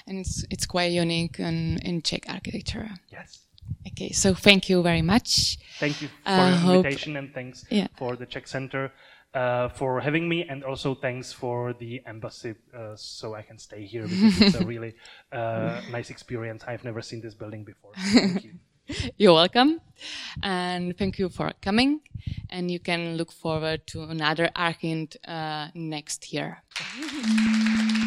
Speaker 1: And it's it's quite unique in, in Czech architecture.
Speaker 2: Yes.
Speaker 1: Okay, so thank you very much.
Speaker 2: Thank you for your
Speaker 1: hope-
Speaker 2: invitation and thanks
Speaker 1: Yeah.
Speaker 2: for the Czech Center uh, for having me and also thanks for the embassy uh, so I can stay here because it's a really uh, nice experience. I've never seen this building before. Thank you.
Speaker 1: You're welcome. And thank you for coming. And you can look forward to another Archind uh, next year.